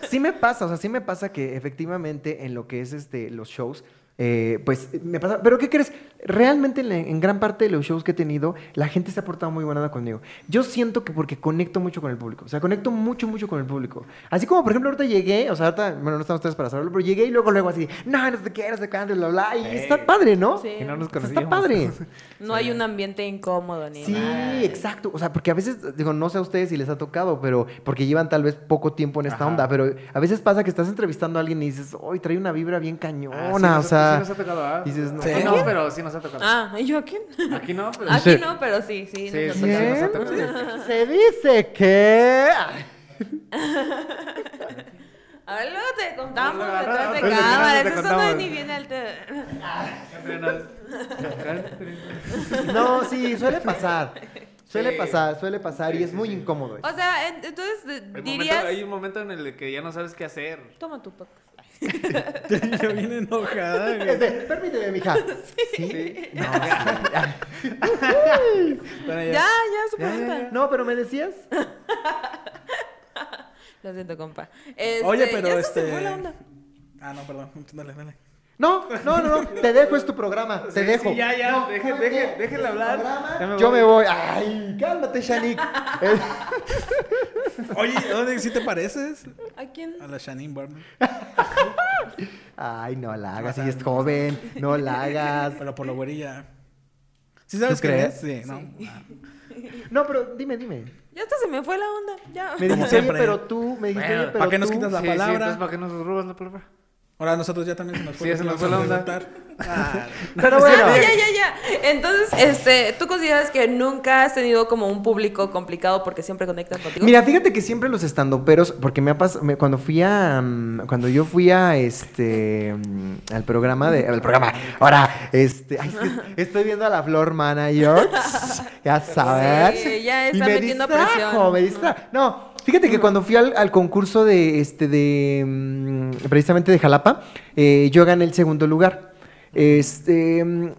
Sí me pasa, o sea, sí me pasa que efectivamente en lo que es este los shows, eh, pues me pasa. Pero ¿qué crees? Realmente en, la- en gran parte de los shows que he tenido, la gente se ha portado muy buena conmigo. Yo siento que porque conecto mucho con el público, o sea, conecto mucho, mucho con el público. Así como, por ejemplo, ahorita llegué, o sea, ahorita, bueno, no están ustedes para saberlo, pero llegué y luego, luego así, no, no sé qué, no sé cuándo, bla, bla, y está padre, ¿no? Sí. Que no nos sea, conocíamos. está padre. No hay un ambiente incómodo ni Sí, nada. exacto. O sea, porque a veces, digo, no sé a ustedes si les ha tocado, pero porque llevan tal vez poco tiempo en esta Ajá. onda, pero a veces pasa que estás entrevistando a alguien y dices, hoy trae una vibra bien cañona, Ah, sí o nos- sea, sí nos ha tocado, ah. dices, no, Sí. Pero sí nos ha tocado. Ah, ¿y yo a quién? Aquí no, pero Aquí no, pero sí, sí. Sí, nos ha sí, tocado. nos ha ¿Quién? tocado. se dice que... A ver, luego te contamos detrás de contamos. Eso no es ni viene al te... No, sí, suele pasar. Suele Sí. pasar, suele pasar y Sí, es sí, muy sí. incómodo. eso. O sea, en- entonces momento- dirías... hay un momento en el que ya no sabes qué hacer. Toma tu podcast. Yo bien enojada. güey. Este, permíteme, mija. Sí. No, Bueno, Ya, ya, su Ya, ya, ya. no, pero me decías. Lo siento, compa. Este, Oye, pero ya se te este- fue la onda. Ah, no, perdón. Dale, dale. No, no, no, no. Te dejo, es tu programa. Te Sí, dejo. sí, ya, ya, No, deje- ¿sabes deje- tu hablar. programa, Ya me Yo me voy. Ay, cálmate, Shanik. Oye, ¿dónde sí te pareces? ¿A quién? A la Shanine Barman. Ay, no la hagas, ella es joven. No la hagas. Pero por la güerilla. ¿Sí sabes ¿Tú quién crees? es? Sí, ¿no? Ah. No, pero dime, dime. Ya hasta se me fue la onda. Ya. Me dijiste, pero tú, me dijiste, Bueno, pero ¿para qué nos tú- quitas la Sí, sí, palabra? entonces, ¿para qué nos robas la palabra? Ahora nosotros ya también se nos fue. Sí, se nos fue la onda. Ah, Pero bueno. Ah, ya, ya, ya. Entonces, este, ¿tú consideras que nunca has tenido como un público complicado porque siempre conectan contigo? Mira, fíjate que siempre los estandoperos, porque me ha pasado, cuando fui a, mm, cuando yo fui a este, mm, al programa de, al programa, ahora, este, ay, estoy viendo a la Flor Manager, ya sabes. Sí, ya está y me metiendo distrajo, presión. me distrajo. No, fíjate que cuando fui al, al concurso de, este, de, mm, precisamente de Jalapa, eh, yo gané el segundo lugar. Este, mm,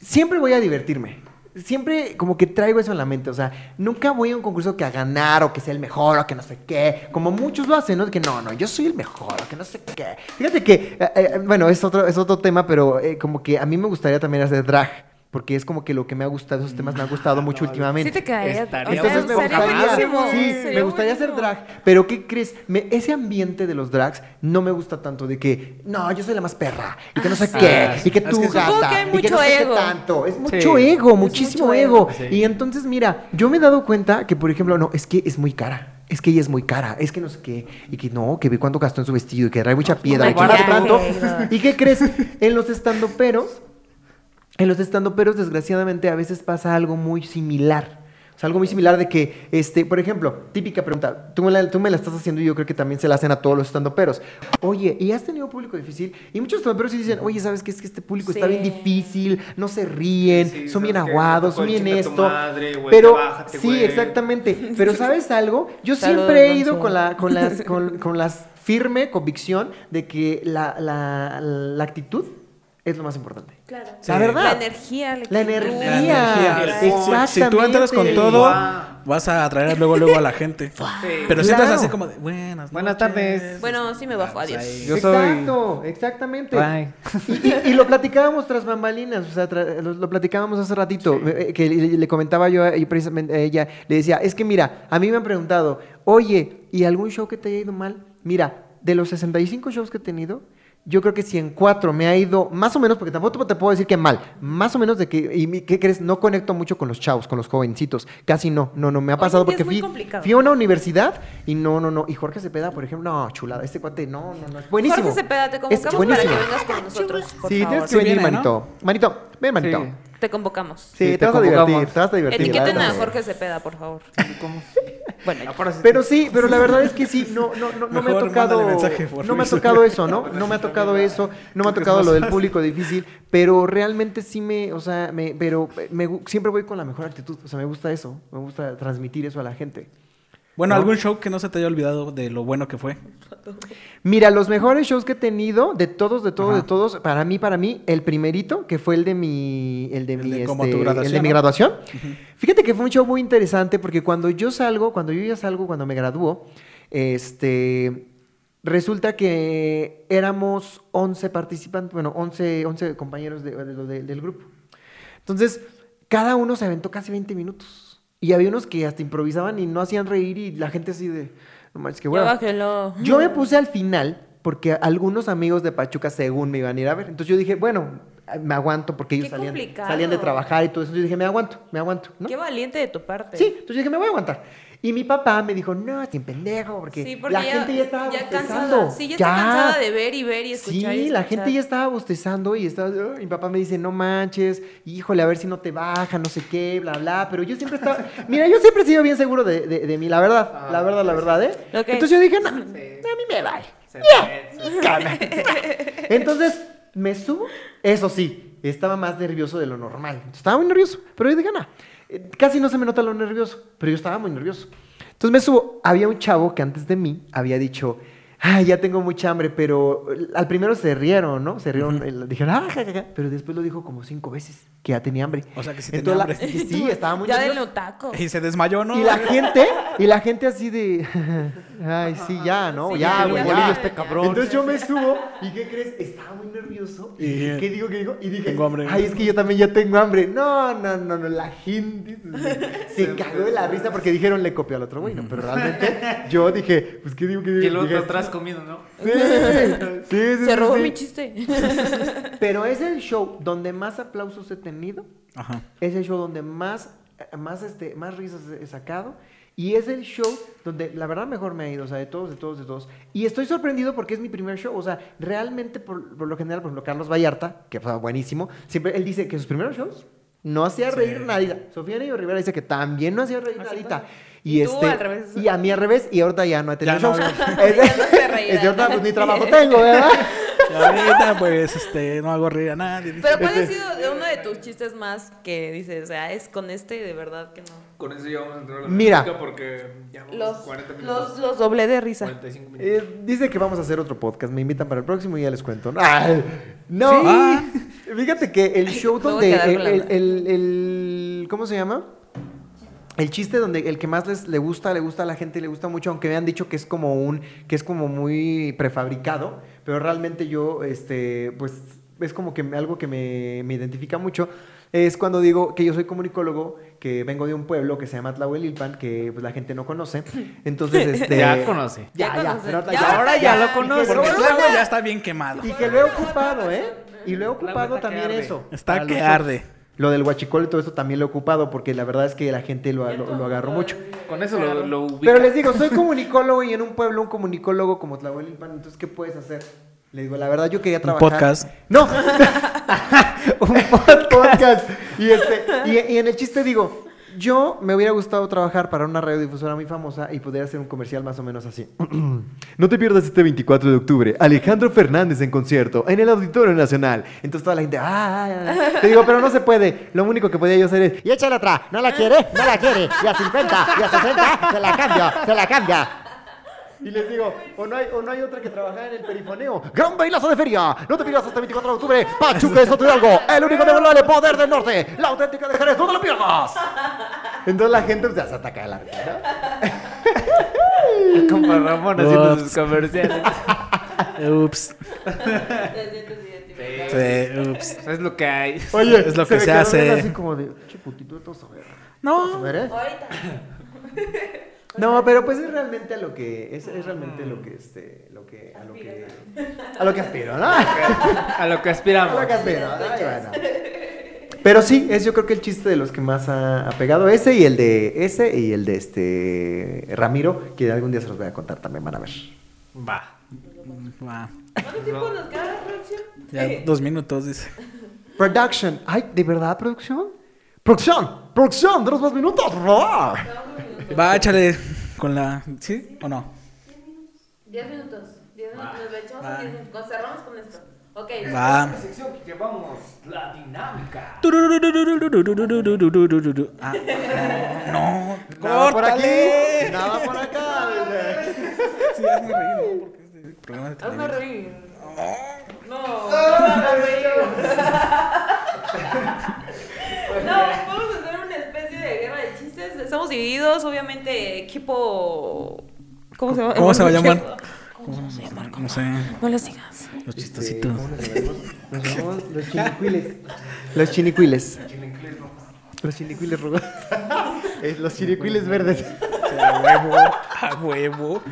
siempre voy a divertirme. Siempre como que traigo eso en la mente, o sea, nunca voy a un concurso que a ganar o que sea el mejor o que no sé qué, como muchos lo hacen, ¿no? Que no, no, yo soy el mejor o que no sé qué. Fíjate que, eh, eh, bueno, es otro, es otro tema, pero como que a mí me gustaría también hacer drag, porque es como que lo que me ha gustado, esos temas me han gustado mucho últimamente. Sí te caería. Estaría Entonces me gustaría, sí, me gustaría hacer drag, pero ¿qué crees? Me- ese ambiente de los drags no me gusta tanto de que, no, yo soy la más perra, y que no sé Ah, qué, sí. y que Es tú que gata, que y que no sé qué ego. tanto, es Sí. mucho ego, Es muchísimo mucho ego. ego. Sí. Y entonces, mira, yo me he dado cuenta que, por ejemplo, no, es que es muy cara. Es que ella es muy cara, es que no sé qué, y que no, que ve cuánto gastó en su vestido, y que trae mucha piedra, y que no cuánto. ¿Y qué crees? En los estandoperos, en los estandoperos, desgraciadamente, a veces pasa algo muy similar. O sea, algo muy similar de que, este, por ejemplo, típica pregunta, tú me, la, tú me la estás haciendo y yo creo que también se la hacen a todos los estandoperos. Oye, ¿y has tenido público difícil? Y muchos estandoperos sí dicen, oye, ¿sabes qué? Es que este público está bien difícil, no se ríen, Sí, sí, son bien aguados, son bien esto. madre, güey, pero, bájate, sí, güey. exactamente. Pero ¿sabes algo? Yo siempre he ido con la, con las, con, con las firme convicción de que la, la, la actitud es lo más importante. Claro. La verdad. La energía. La energía. La energía. el Si- Si tú entras con Exactamente. todo, vas a atraer luego luego a la gente. Pero si Claro. entras así como de buenas Buenas noches". tardes. Bueno, sí me bajo, adiós. Yo soy- Exacto, exactamente. Bye. Y, y- y lo platicábamos tras bambalinas, o sea, tra- lo, lo platicábamos hace ratito, eh, que le, le comentaba yo a, y precisamente a ella, le decía, es que mira, a mí me han preguntado, oye, ¿y algún show que te haya ido mal? Mira, de los 65 shows que he tenido, yo creo que si en cuatro me ha ido más o menos, porque tampoco te puedo decir que mal, más o menos de que, y ¿qué crees? No conecto mucho con los chavos, con los jovencitos, casi no, no, no, me ha pasado porque es muy fui, complicado. fui a una universidad y no, no, no, y Jorge Cepeda, por ejemplo, no, chulada, este cuate, no, no, no, es buenísimo. Jorge Cepeda, te convocamos para que buenísimo. vengas con nosotros, por Sí, favor. tienes que Sí venir, viene, ¿no? manito. Manito, ven, manito. Sí. Te convocamos. Sí, Sí, te, te vas a divertir, te vas a divertir. Etiqueten a. Jorge Cepeda, por favor. ¿Cómo? Bueno, sí. Pero sí, pero la verdad es que sí, no, no, no, no me ha tocado. mándale mensaje por No me ha tocado eso, ¿no? No me ha tocado eso, no me ha tocado lo del público difícil, pero realmente sí me, o sea, me, pero me siempre voy con la mejor actitud, o sea, me gusta eso, me gusta transmitir eso a la gente. Bueno, ¿No? algún show que no se te haya olvidado de lo bueno que fue. Mira, los mejores shows que he tenido, de todos, de todos, Ajá. de todos, para mí, para mí, el primerito, que fue el de mi, el de El mi, de este, tu el graduación, de mi graduación. Fíjate que fue un show muy interesante porque cuando yo salgo, cuando yo ya salgo, cuando me graduó, este, resulta que éramos 11 participantes, bueno, 11, 11 compañeros de- de- del grupo. Entonces, cada uno se aventó casi 20 minutos. Y había unos que hasta improvisaban y no hacían reír y la gente así de, no manches, qué bueno. Yo me puse al final porque algunos amigos de Pachuca según me iban a ir a ver. Entonces yo dije, bueno, me aguanto porque ellos salían, salían de trabajar y todo eso. Yo dije, me aguanto, me aguanto, ¿no? Qué valiente de tu parte. Sí, entonces yo dije, me voy a aguantar. Y mi papá me dijo, no, sin pendejo, porque, Sí, porque la gente ya estaba ya bostezando. cansada. Sí, ya, está cansada de ver y ver y escuchar. Sí, y la gente ya estaba bostezando y estaba, mi papá me dice, no manches, híjole, a ver si no te baja, no sé qué, bla, bla, pero yo siempre estaba, mira, yo siempre he sido bien seguro de, de- de mí, la verdad, la verdad, la verdad, ¿eh? Entonces yo dije, no, a mí me vale. Se Ya, cama. Entonces me subo, eso sí, estaba más nervioso de lo normal, estaba muy nervioso, pero yo dije, no, eh, casi no se me nota lo nervioso, pero yo estaba muy nervioso. Entonces me subo, había un chavo que antes de mí había dicho, ay, ya tengo mucha hambre, pero eh, al primero se rieron, ¿no? Se rieron, eh, dijeron, ah, ja, ja, ja", pero después lo dijo como cinco veces, que ya tenía hambre. O sea, que sí tenía Entonces, la- hambre. que sí, estaba muy Ya nervioso. denle un taco. Y se desmayó, ¿no? Y la gente, y la gente así de, ay, sí, ya, ¿no? Sí, ya, güey, ya, ya. este cabrón. Entonces yo me subo, ¿y qué crees? Estaba muy nervioso. Y ¿Y dije, qué digo, qué digo? Y dije, Tengo hambre. ay, es que yo también ya tengo hambre. No, no, no, no, la gente se, se cagó de la risa porque dijeron le copió al otro güey, ¿no? Pero realmente yo dije, pues, ¿qué digo, qué digo? Y el otro Dije, comiendo, ¿no? Sí, sí, sí, Se sí, robó sí. mi chiste. Pero es el show donde más aplausos he tenido Ajá. es el show donde más, más, este, más risas he sacado. Y es el show donde la verdad mejor me ha ido, o sea, de todos, de todos, de todos. Y estoy sorprendido porque es mi primer show, o sea, realmente por, por lo general, por ejemplo, Carlos Vallarta, que fue buenísimo, siempre él dice que sus primeros shows no hacía Sí. reír nadie. Sofía Niño Rivera dice que también no hacía reír Así nadita. pasa. Y, Y tú este, al revés. y a mí al revés, y ahorita ya no he tenido Ya no, shows. Es- Ya no se reirá es de ahorita, pues ni trabajo tengo, ¿verdad? Y ahorita, pues, este, no hago reír a nadie. Pero ¿cuál ha sido de uno de tus chistes más que dices, o sea, es con este de verdad que no? Con eso ya vamos a entrar a la Mira. música porque ya vamos Los, 40 minutos. los, los doblé de risa. 45 minutos. Eh, dice que vamos a hacer otro podcast. Me invitan para el próximo y ya les cuento. Ay, no. Sí. Ah. Fíjate que el show donde. El, el- el- el- ¿Cómo se llama? El chiste donde el que más les le gusta, le gusta a la gente, le gusta mucho, aunque me han dicho que es como un, que es como muy prefabricado, pero realmente yo, este, pues, es como que algo que me, me identifica mucho. Es cuando digo que yo soy comunicólogo, que vengo de un pueblo que se llama Tlahuelilpan, que pues, la gente no conoce. Entonces, este. Ya conoce. Ya, Ya conoce. Ya, ahora ya lo conoce. Porque ya está bien quemado. y que lo he ocupado, ¿eh? Y lo he ocupado también eso. Está que arde. Lo del huachicol y todo eso también lo he ocupado porque la verdad es que la gente lo, lo, lo agarró mucho. Con eso lo, lo ubica. Pero les digo, soy comunicólogo y en un pueblo un comunicólogo como Tlahuelilpan, entonces ¿qué puedes hacer? Le digo, la verdad yo quería trabajar. podcast. No. un pod- podcast. Y, este, y, y en el chiste digo, yo me hubiera gustado trabajar para una radiodifusora muy famosa y poder hacer un comercial más o menos así. no te pierdas este 24 de octubre. Alejandro Fernández en concierto en el Auditorio Nacional. Entonces toda la gente, ah, ah, ah". Te digo, pero no se puede. Lo único que podía yo hacer es, y échale otra. No la quiere, no la quiere. Y a 50, y a 60, se la cambia, se la cambia. Y les digo, o no hay, o no hay otra que trabajar en el perifoneo. ¡Gran bailazo de feria! No te pierdas hasta el 24 de octubre. Pachuca de Soto Hidalgo, el único de poder del norte. La auténtica de Jerez, no te lo pierdas. Entonces la gente pues, ya se ataca de la risa, ¿no? Como Ramón haciendo Ups. sus comerciales. Ups. Sí. Es lo que hay. Oye, Es lo que se hace. Así como de, che, putito, a No. ver, ¿eh? Ahorita. No, pero pues es realmente a lo que es, es realmente lo que este lo que a lo que a lo que aspiro, ¿no? A lo que A aspiramos. lo que aspiro. ay, bueno. Pero sí, es yo creo que el chiste de los que más ha, ha pegado ese y el de ese y el de este Ramiro, que algún día se los voy a contar también, van a ver. Va. Va. ¿Cuánto tiempo nos queda la producción? Ya dos minutos, dice. Production. Ay, ¿de verdad producción? Producción, producción, de los más minutos, favor. Va, échale con la. ¿Sí o no? 10 minutos. 10 minutos. Nos echamos a 10 minutos. Cerramos con esto. Ok. Va. sección que llevamos la dinámica. Ah, no. Nada por aquí, nada por acá. Sí, hazme reír, ¿no? Porque este programa de Hazme televisión. reír. No, no hazme. No, vamos a hacer una especie de guerra de chistes. Estamos divididos, obviamente, equipo. ¿Cómo se llama? ¿Cómo se va a llamar? ¿Cómo se llama? No sé. No los digas. Los Este, chistositos. ¿cómo nos llamamos? Los chinicuiles. Los chinicuiles. Los chinicuiles rojos. Los chinicuiles verdes. A huevo. A huevo.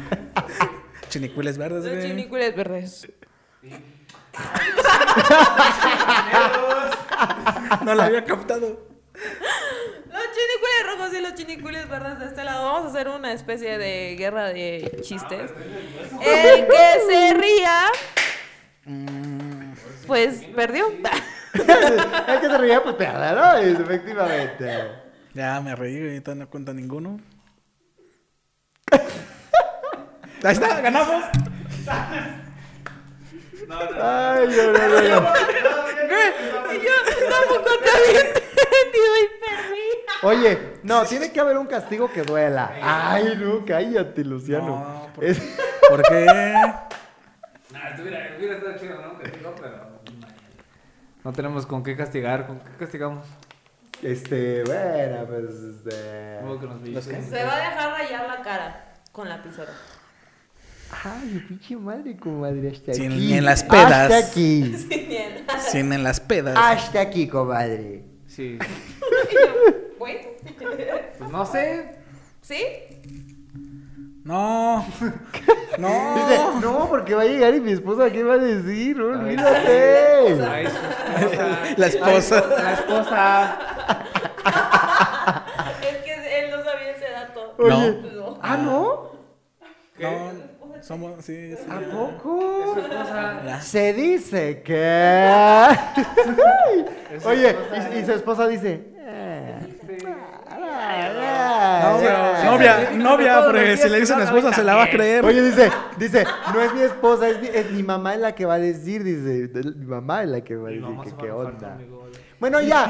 Chinicuiles verdes, Los güey. chinicuiles verdes. No la había captado. Los chinicuiles rojos y los chinicuiles verdes de este lado. Vamos a hacer una especie de guerra de chistes. El que se ría, pues perdió. El que se reía, pues pierde, ¿no? Efectivamente. Ya me reí. Todavía no cuenta ninguno. Ahí está, ganamos. Ay, no, no, no, no. Yo tampoco te había entendido y perdí. Oye, no, tiene que haber un castigo que duela. Ay, no, cállate, Luciano. No, ¿por Es- ¿Por qué? Nah, hubiera estado chido, ¿no? Digo, pero. No tenemos con qué castigar. ¿Con qué castigamos? Este, bueno, pues, este... Como que nos. Se va a dejar rayar la cara con la lapicero. Ay, pinche madre, comadre, hasta Sin- aquí. ni en las pedas. Hasta aquí. Sin en las pedas. Hasta aquí, comadre. Sí. Pues no sé. ¿Sí? No. Dice, No. no, porque va a llegar y mi esposa, ¿qué va a decir? Olvídate. Ay, su esposa. La esposa. La esposa. Es que él no sabía ese dato. Oye. No. Ah, ¿no? No. Somos, sí, sí. ¿A poco? Su esposa. Se dice que... Oye, y, y su esposa dice... "Ah, No, pero ah". novia, novia, Todos porque si le dicen esposa se la va a creer. Oye, dice, dice, no es mi esposa, es mi, es mi mamá es la que va a decir, dice, mi mamá es la que va a decir que qué onda. Bueno, ya,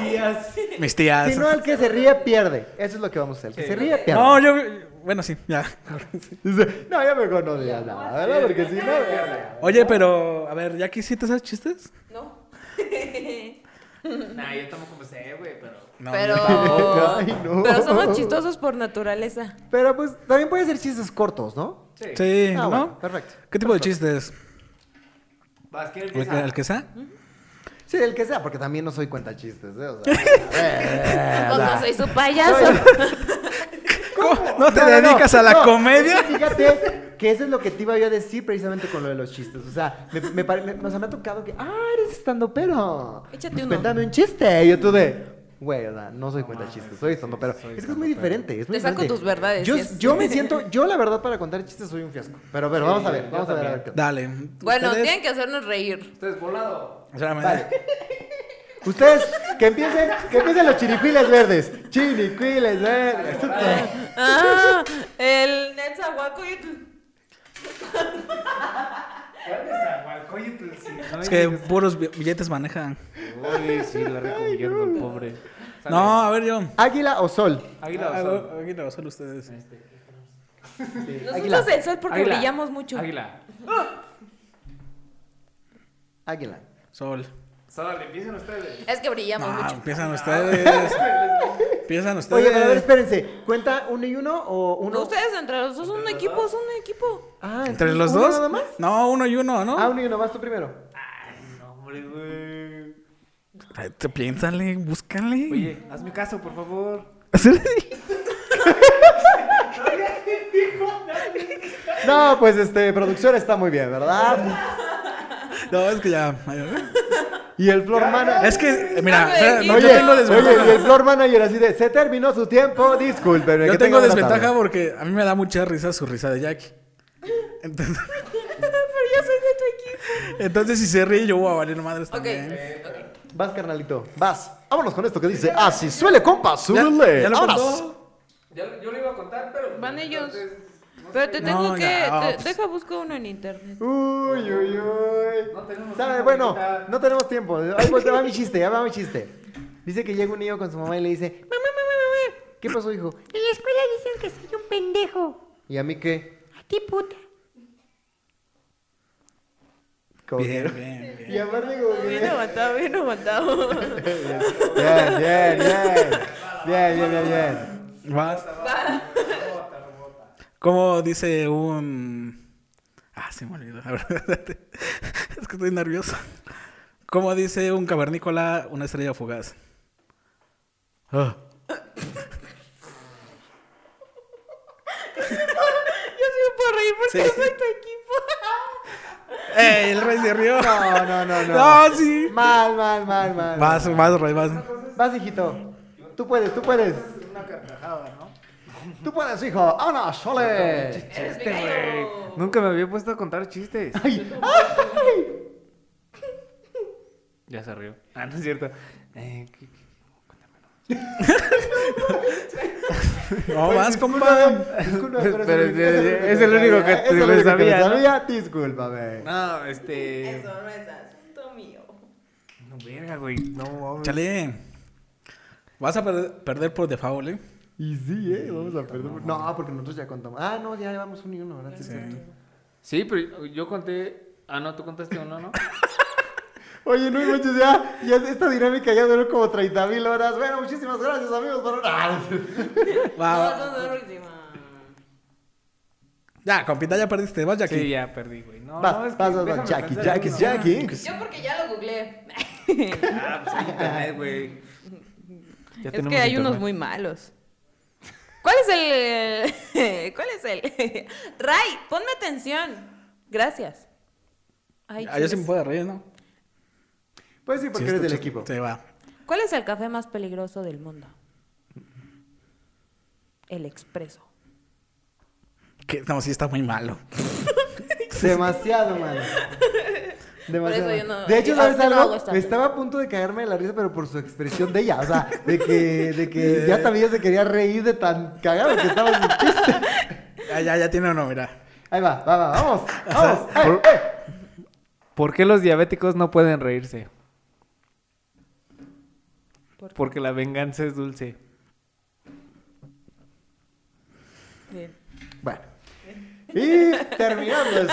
Mis tías. si no el que se ríe pierde, eso es lo que vamos a hacer, el que Sí. se ríe pierde. No, yo. Bueno, sí, ya. Dice, no, ya mejor no digas nada, ¿verdad? Porque si no... Oye, pero, a ver, ¿ya quisiste esos chistes? No. Nah, yo tampoco sé, güey, pero. No. Pero. Ay, no. Pero somos chistosos por naturaleza. Pero pues también puede ser chistes cortos, ¿no? Sí. Sí, Ah, ¿no? bueno, perfecto. ¿Qué tipo de chistes? Vas, ¿quién ¿El que, empieza? el que sea? Sí, el que sea, porque también no soy cuenta chistes, ¿eh? O sea, Cuando sea, soy su payaso. ¿Cómo? ¿No te No, no, no, dedicas a la no, comedia? Fíjate que eso es lo que te iba yo a decir precisamente con lo de los chistes. O sea, me, me, pare- me- o sea, me ha tocado que, ah, eres estando pero. Échate Pues uno. cuéntame un chiste. Y yo tú de, güey, o sea, no soy cuenta chistes, soy estando pero. soy Es que es muy diferente. Es muy Te saco diferente. tus verdades, Yo, sí es. yo me siento, yo la verdad para contar chistes soy un fiasco. Pero, pero vamos a ver, vamos a ver. a Dale. Bueno, ¿Ustedes? tienen que hacernos reír. Ustedes volado. Espérame. Vale. Ustedes, que empiecen, que empiecen los chinicuiles verdes. Chinicuiles verdes. Ah, el Netzahualcoyotl. Es que puros bi- billetes manejan. Uy, sí, la recogiendo el pobre. No, a ver yo. ¿Águila o sol? Águila o Ah, sol. Aquí lo son ustedes. Nosotros Águila. el sol porque Águila. brillamos mucho. Águila. Águila. Sol. Solo empiecen ustedes. Es que brillamos Ah, mucho. empiezan ustedes. empiezan ustedes. Oye, pero a ver, espérense. ¿Cuenta uno y uno o uno? No, ustedes entre los dos son un equipo, son un equipo. Ah, ¿Entre los ¿uno dos? nada más? No, uno y uno, ¿no? Ah, uno y uno. Vas tú primero. No, hombre, güey. Ay, te- Piénsale, búscale. Oye, hazme caso, por favor. No, pues este, producción está muy bien, ¿verdad? No, es que ya. Y el floor manager. Es que, eh, mira, espera, no, yo tengo oye, y el desventaja. floor manager así de, se terminó su tiempo, discúlpenme. Yo que tengo desventaja tarde". porque a mí me da mucha risa su risa de Jackie. Entonces, Pero yo soy de tu equipo. entonces si se ríe, yo voy a valer madres también. ok. Vas, carnalito, vas. Vámonos con esto que dice, así suele, compa, Ya, súbele. ya lo Vámonos. contó. Yo, yo lo iba a contar, pero. Van ellos. entonces, Pero te No, tengo que. te- pues. deja busco uno en internet. Uy, uy, uy. No tenemos ¿Sabe? tiempo, Bueno, ahorita. no tenemos tiempo. Ahí pues, va mi chiste, ya va mi chiste. Dice que llega un niño con su mamá y le dice, mamá, mamá, mamá. ¿Qué pasó, hijo? En la escuela dicen que soy un pendejo. ¿Y a mí qué? A ti, puta. Bien, bien, bien. Y aparte como que- Bien aguantado, bien aguantado. Bien, bien, bien. Bien, bien, bien, bien. Vas. Como dice un. Ah, se me olvidó. Es que estoy nervioso. Como dice un cavernícola, una estrella fugaz. Ah. Yo me puedo reír porque Sí. soy tu equipo. ¡Ey! El rey se rió. No, no, no, no. No, sí. Mal, mal, mal, mal. Vas, vas, rey, vas. Vas, hijito. Tú puedes, tú puedes. Una carcajada, ¿no? Tú puedes, hijo. ¡Vámonos, sole! Chiste, güey. Nunca me había puesto a contar chistes. Ya se rió. Ah, no es cierto. Eh, ¿qué- qué? No, vas, compa. Disculpa, Pero pero es- es el único que te me sabía, ¿no? sabía. Discúlpame. No, este. Eso no es asunto mío. No, verga, güey. No, mames. Chale. Vas a perder, perder por default, ¿eh? Y sí, ¿eh? Vamos a perder. No, porque nosotros ya contamos. Ah, no, ya llevamos un y uno, ¿verdad? Sí, sí. Sí, pero yo conté. Ah, no, tú contaste uno, ¿no? Oye, no manches, ya, ya esta dinámica ya duró como 30 mil horas. Bueno, muchísimas gracias, amigos. Por... Ah. Va, No, va. no, no, próxima. Ya, compita, ya perdiste. Vas, Jackie. Sí, ya perdí, güey. No, Vas, no, es que vas, vas, Jackie, Jackie, uno. Jackie. Yo porque ya lo googleé. Ah, pues en internet, güey. Es tenemos que hay internet. unos muy malos. ¿Cuál es el. ¿Cuál es el. Ray, ponme atención. Gracias. Ay, Ah, yo sí me puedo reír, ¿no? Pues sí, porque Sí, eres del equipo. Sí, va. ¿Cuál es el café más peligroso del mundo? El expreso. Que, no, sí está muy malo. Demasiado, mano. Demasiado. Por eso yo no- de hecho, yo- ¿sabes no algo? estaba a punto de caerme de la risa, pero por su expresión de ella. O sea, de que, de que ya también se quería reír de tan cagado que estaba su chiste. Ya, ya, ya tiene uno, mira. Ahí va, va, va, vamos, vamos. ¡Eh, por- eh! ¿Por qué los diabéticos no pueden reírse? Porque la venganza es dulce. Bien. Bueno. Y terminando.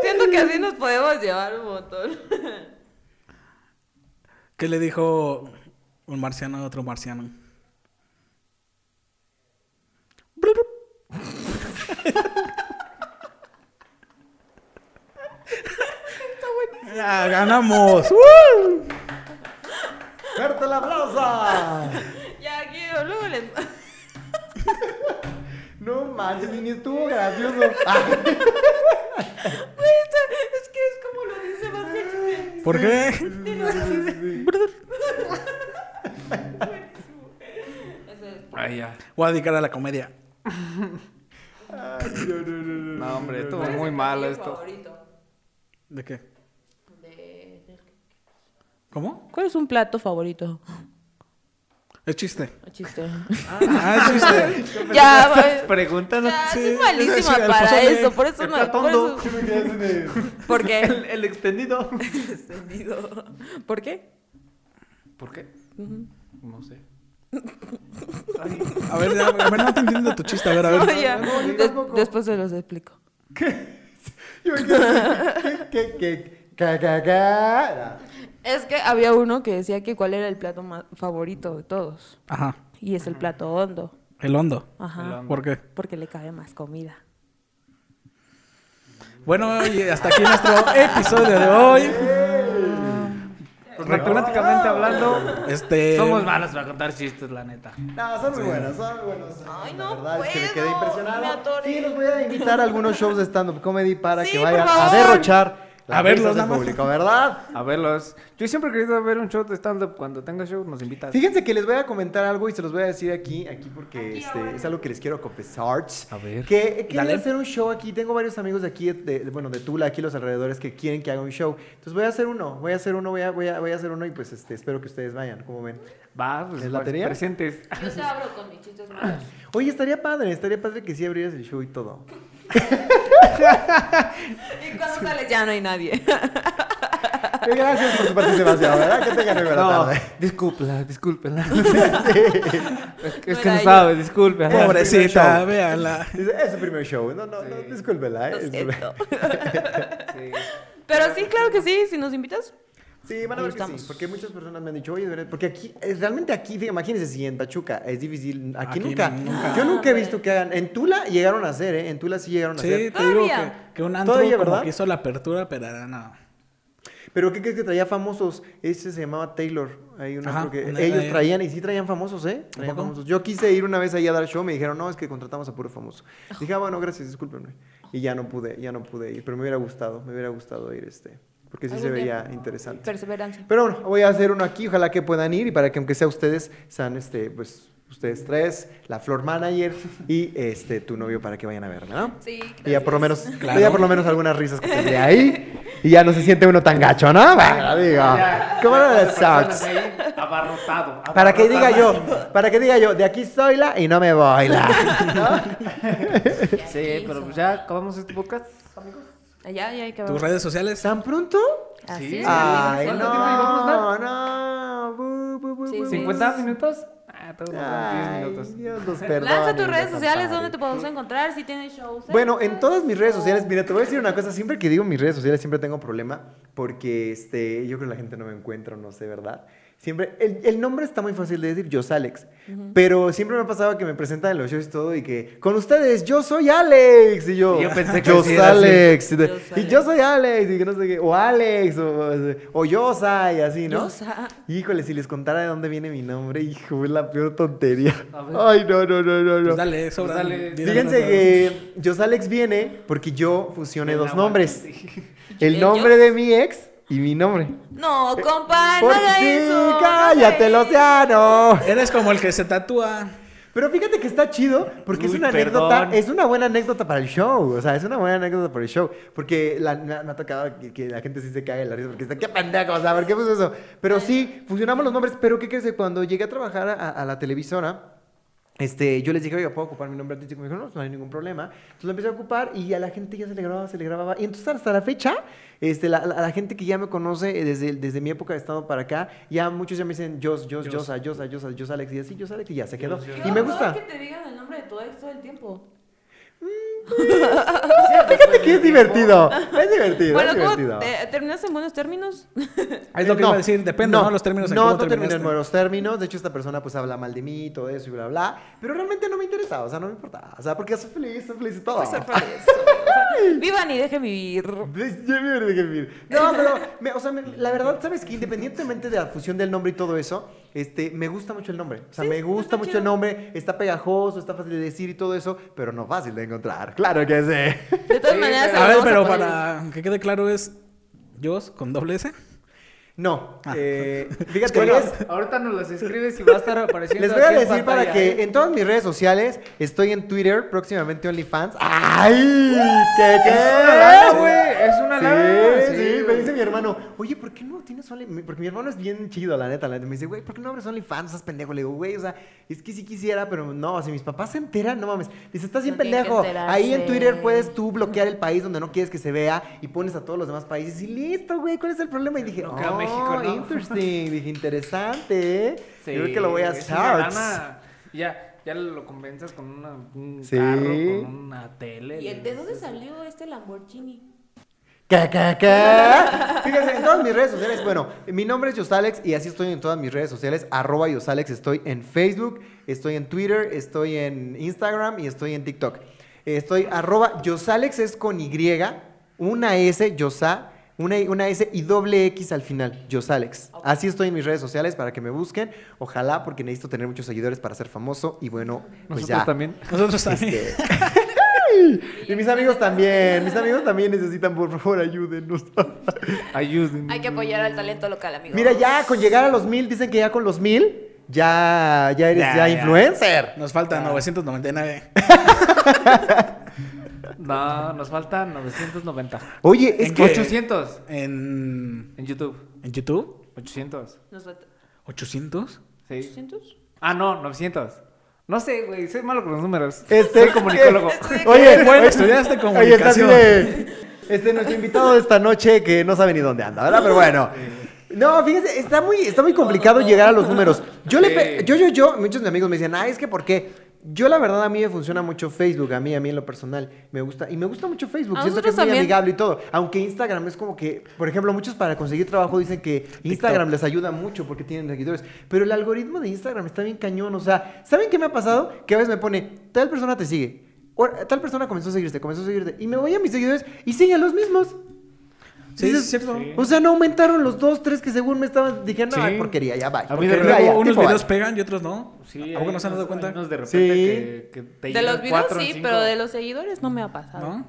Siento que así nos podemos llevar un montón. ¿Qué le dijo un marciano a otro marciano? Ya, ganamos. ¡Fuerte el aplauso! Ya, aquí luego. No manches, ni estuvo gracioso. Ah, Es que es como lo dice más que ¿Por qué? Ay, ya. Voy a dedicar a la comedia. No, hombre, estuvo ¿Cuál es muy malo esto. favorito ¿De qué? de- ¿Cómo? ¿Cuál es un plato favorito? Es chiste. Chiste. Ah, es chiste. ya, va- Pregúntanos. ya, Sí, soy malísima sí, para eso, por eso no. Por, eso, ¿Por qué? El, el extendido. ¿Por qué? ¿Por qué? No sé. A ver, ya, a ver, no te entiendo tu chiste. A ver, a ver. No, ya. no, yo Des- tampoco. después se los explico. Yo me quedé- ¿Qué, qué, qué, ca, ca? Es que había uno que decía que cuál era el plato más favorito de todos. Ajá. Y es el plato hondo. El hondo. Ajá. El hondo. ¿Por qué? Porque le cabe más comida. Bueno, y hasta aquí nuestro episodio de hoy. Pues matemáticamente hablando, Este. somos malos para contar chistes, la neta. No, son muy buenos, son muy buenos. Ay, La no verdad es que me quedé impresionado. me. Sí, los voy a invitar a algunos shows de stand-up comedy para Sí, que vayan a favor. derrochar las A verlos nada más. público, ¿verdad? A verlos. Yo siempre he querido ver un show de stand-up. Cuando tenga show, nos invitas. Fíjense que les voy a comentar algo y se los voy a decir aquí, aquí porque este, es algo que les quiero confesar. A ver. Que quiero Dale. hacer un show aquí. Tengo varios amigos de aquí, de, de- bueno, de Tula, aquí los alrededores, que quieren que haga un show. Entonces voy a hacer uno, voy a hacer uno, voy a, voy a, voy a hacer uno y pues este, espero que ustedes vayan, como ven. Va, pues, ¿Les latería? presentes. Yo te abro con mis chistes malos. Oye, estaría padre, estaría padre que sí abrieras el show y todo. Y cuando sales ya no hay nadie. Gracias por su participación, ¿verdad? Que tengan buena No, tarde. discúlpela, discúlpela. es, es que no sabe, disculpe. Pobrecita, véanla. Es su primer show. No, no, no, discúlpela, ¿eh? Sí. Pero sí, claro que sí. Si nos invitas, Sí, van a ver que sí, porque muchas personas me han dicho, oye, de verdad, porque aquí, realmente aquí, imagínense si en Pachuca es difícil, aquí, Aquí nunca, nunca. yo nunca he visto que hagan, en Tula llegaron a hacer, ¿eh? En Tula sí llegaron a Sí, hacer. te digo que, que un antro Todavía, como ¿verdad? que hizo la apertura, pero no. Pero ¿qué crees que traía famosos? Ese se llamaba Taylor. Hay un Ajá, que una- ellos traían, y sí traían famosos, ¿eh? Traían famosos. Yo quise ir una vez ahí a dar show, me dijeron, no, es que contratamos a puro famoso. Dije, ah, bueno, gracias, discúlpenme. Y ya no pude, ya no pude ir, pero me hubiera gustado, me hubiera gustado ir, este, porque sí se veía interesante. perseverancia. Pero bueno, voy a hacer uno aquí, ojalá que puedan ir y para que aunque sea ustedes, sean este, pues, ustedes tres, la floor manager y este tu novio para que vayan a verme, ¿no? Sí, Y ya por lo menos, Claro. ya por lo menos algunas risas que tendré ahí y ya no se siente uno tan gacho, ¿no? Bueno, digo, ¿cómo no les sucks? Abarrotado. Para que diga yo, para que diga yo, de aquí soy la y no me voy la. ¿no? Sí, pero pues ya acabamos este podcast, amigos. Ya, ya hay que ver. ¿Tus redes sociales? ¿Tan pronto? Así Sí. es, Ay, amigos. ¿Cuánto tiempo llevamos, no, Mar? no. bu, bu, bu, Sí, bu, sí. bu. ¿50 minutos? Ah, tengo unos 10 Ay, minutos. Dios los perdone. Lanza tus redes sociales. ¿dónde te podemos encontrar? Si tienes shows. Bueno, en todas mis redes sociales, mira, te voy a decir una cosa, siempre que digo mis redes sociales siempre tengo problema porque este, yo creo que la gente no me encuentra, no sé, ¿verdad? Siempre, el, el nombre está muy fácil de decir, yo Alex, pero siempre me ha pasado que me presentan en los shows y todo y que, con ustedes, yo soy Alex, y yo, Y yo pensé que yo así. Alex, y, Yo soy yo soy Alex, y que no sé qué, o Alex, o, o yo soy, así, ¿no? Yosa. Híjole, si les contara de dónde viene mi nombre, hijo, es la peor tontería. A ver. Ay, no, no, no, no, no. Pues dale, sobra. Pues dale. Fíjense que Jos Alex viene porque yo fusioné dos nombres. sí. El ¿El nombre de mi ex y mi nombre. No, compa, no Por haga sí, eso. no cállate, haga Luciano. Eres como el que se tatúa. Pero fíjate que está chido porque es una perdón. anécdota, es una buena anécdota para el show, o sea, es una buena anécdota para el show, porque la- me, ha, me ha tocado que, que la gente sí se cae de la risa porque está, qué pendejo, o sea, ¿por qué puso eso? Pero sí, fusionamos los nombres, pero ¿qué crees? que Cuando llegué a trabajar a, a la televisora, este, yo les dije, oiga, ¿puedo ocupar mi nombre artístico? Me dijo, no, no hay ningún problema. Entonces lo empecé a ocupar y a la gente ya se le grababa, se le grababa. Y entonces hasta la fecha, este, la, la- la gente que ya me conoce eh, desde, desde mi época de estado para acá, ya muchos ya me dicen, Jos, Jos, Josa, Josa, Josa, Jos Alex, y así, Jos Alex, y ya se quedó. Jos. Qué Y me gusta. que te digan el nombre de tu ex todo el tiempo. Fíjate que es divertido, es divertido, Bueno, es ¿cómo divertido. te- terminaste en buenos términos? Es lo que iba a decir, depende, ¿no? Los términos en No, cómo no terminé en buenos términos. De hecho, esta persona pues habla mal de mí, todo eso y bla, bla. Pero realmente no me interesaba, o sea, no me importaba. O sea, porque soy feliz, soy feliz y todo. Pues ser feliz. O sea, Vivan y dejen vivir. Dejé vivir. No, pero, me- o sea, me- la verdad, ¿sabes que Independientemente de la fusión del nombre y todo eso, este, me gusta mucho el nombre. O sea, Sí, me gusta mucho chido. el nombre, está pegajoso, está fácil de decir y todo eso, pero no fácil de encontrar. Claro que sí. De todas Sí, maneras, pero- A ver, pero poner- para que quede claro es Jos con doble S. No, Ah. eh, fíjate, Bueno, es- ahorita nos las escribes y va a estar apareciendo Les voy a decir para pantalla, que ¿eh? en todas mis redes sociales estoy en Twitter, próximamente OnlyFans. ¡Ay! ¿Qué qué? Es una lana, güey. Es una Sí, lana. sí, me dice mi hermano, oye, ¿por qué no tienes OnlyFans? Porque mi hermano es bien chido, la neta, la neta. Me dice, güey, ¿por qué no abres OnlyFans? Estás pendejo. Le digo, güey, o sea, es que sí quisiera, pero no, si mis papás se enteran, no mames. Dice, estás bien No pendejo. Ahí en Twitter puedes tú bloquear el país donde no quieres que se vea y pones a todos los demás países y listo, güey, ¿cuál es el problema? Y dije, No, "Oh". México, ¿no? interesting. Dije, interesante, ¿eh? Sí, Yo creo que lo voy a hacer. Ya, ya lo convenzas con una, un Sí. carro, con una tele. ¿Y el- de dónde salió este Lamborghini? ¿Qué, qué, qué? Fíjense, en todas mis redes sociales, bueno, mi nombre es Yosalex y así estoy en todas mis redes sociales, arroba Yosalex, estoy en Facebook, estoy en Twitter, estoy en Instagram y estoy en TikTok. Estoy arroba Yosalex es con Y, una S, Yosa, una, una S y doble X al final, Yosalex. Así estoy en mis redes sociales para que me busquen, ojalá porque necesito tener muchos seguidores para ser famoso y bueno, pues Nosotros ya. también. Nosotros también. Este, y mis amigos también, mis amigos también necesitan, por favor, ayúdenos. Ayuden. Hay que apoyar al talento local, amigos. Mira, ya con llegar a los mil, dicen que ya con los mil, ya, ya eres Ya, ya, ya. influencer. Nos falta 999. No, nos faltan 990. Oye, es ¿En que... qué? 800 En, en YouTube. en YouTube, 800. Nos falta- 800. Sí. ¿800? Ah, no, 900. No sé, güey, soy malo con los números. Este, soy comunicólogo. Oye, Bueno, oye, estudiaste Oye, comunicación. de- Este, nuestro invitado de esta noche que no sabe ni dónde anda, ¿verdad? Pero bueno. No, fíjense, está muy, está muy complicado llegar a los números. Yo, le, yo, yo, yo, muchos de mis amigos me dicen, ah, es que ¿por qué? Yo la verdad a mí me funciona mucho Facebook, a mí, a mí en lo personal me gusta y me gusta mucho Facebook, A siento que es nosotros muy también. amigable y todo. Aunque Instagram es como que, por ejemplo, muchos para conseguir trabajo dicen que Instagram les ayuda mucho porque tienen seguidores, pero el algoritmo de Instagram está bien cañón, o sea, ¿saben qué me ha pasado? Que a veces me pone, tal persona te sigue, o tal persona comenzó a seguirte, comenzó a seguirte y me voy a mis seguidores y siguen los mismos. Sí, Dices, es cierto. sí. O sea, no aumentaron los dos, tres que según me estaban. Dije, no, Sí. porquería, ya va. A mí de unos videos bye. pegan y otros no. Sí, ¿A poco no se han dado cuenta? de repente Sí. que, que te De los videos cuatro sí, cinco. pero de los seguidores no me ha pasado. ¿No?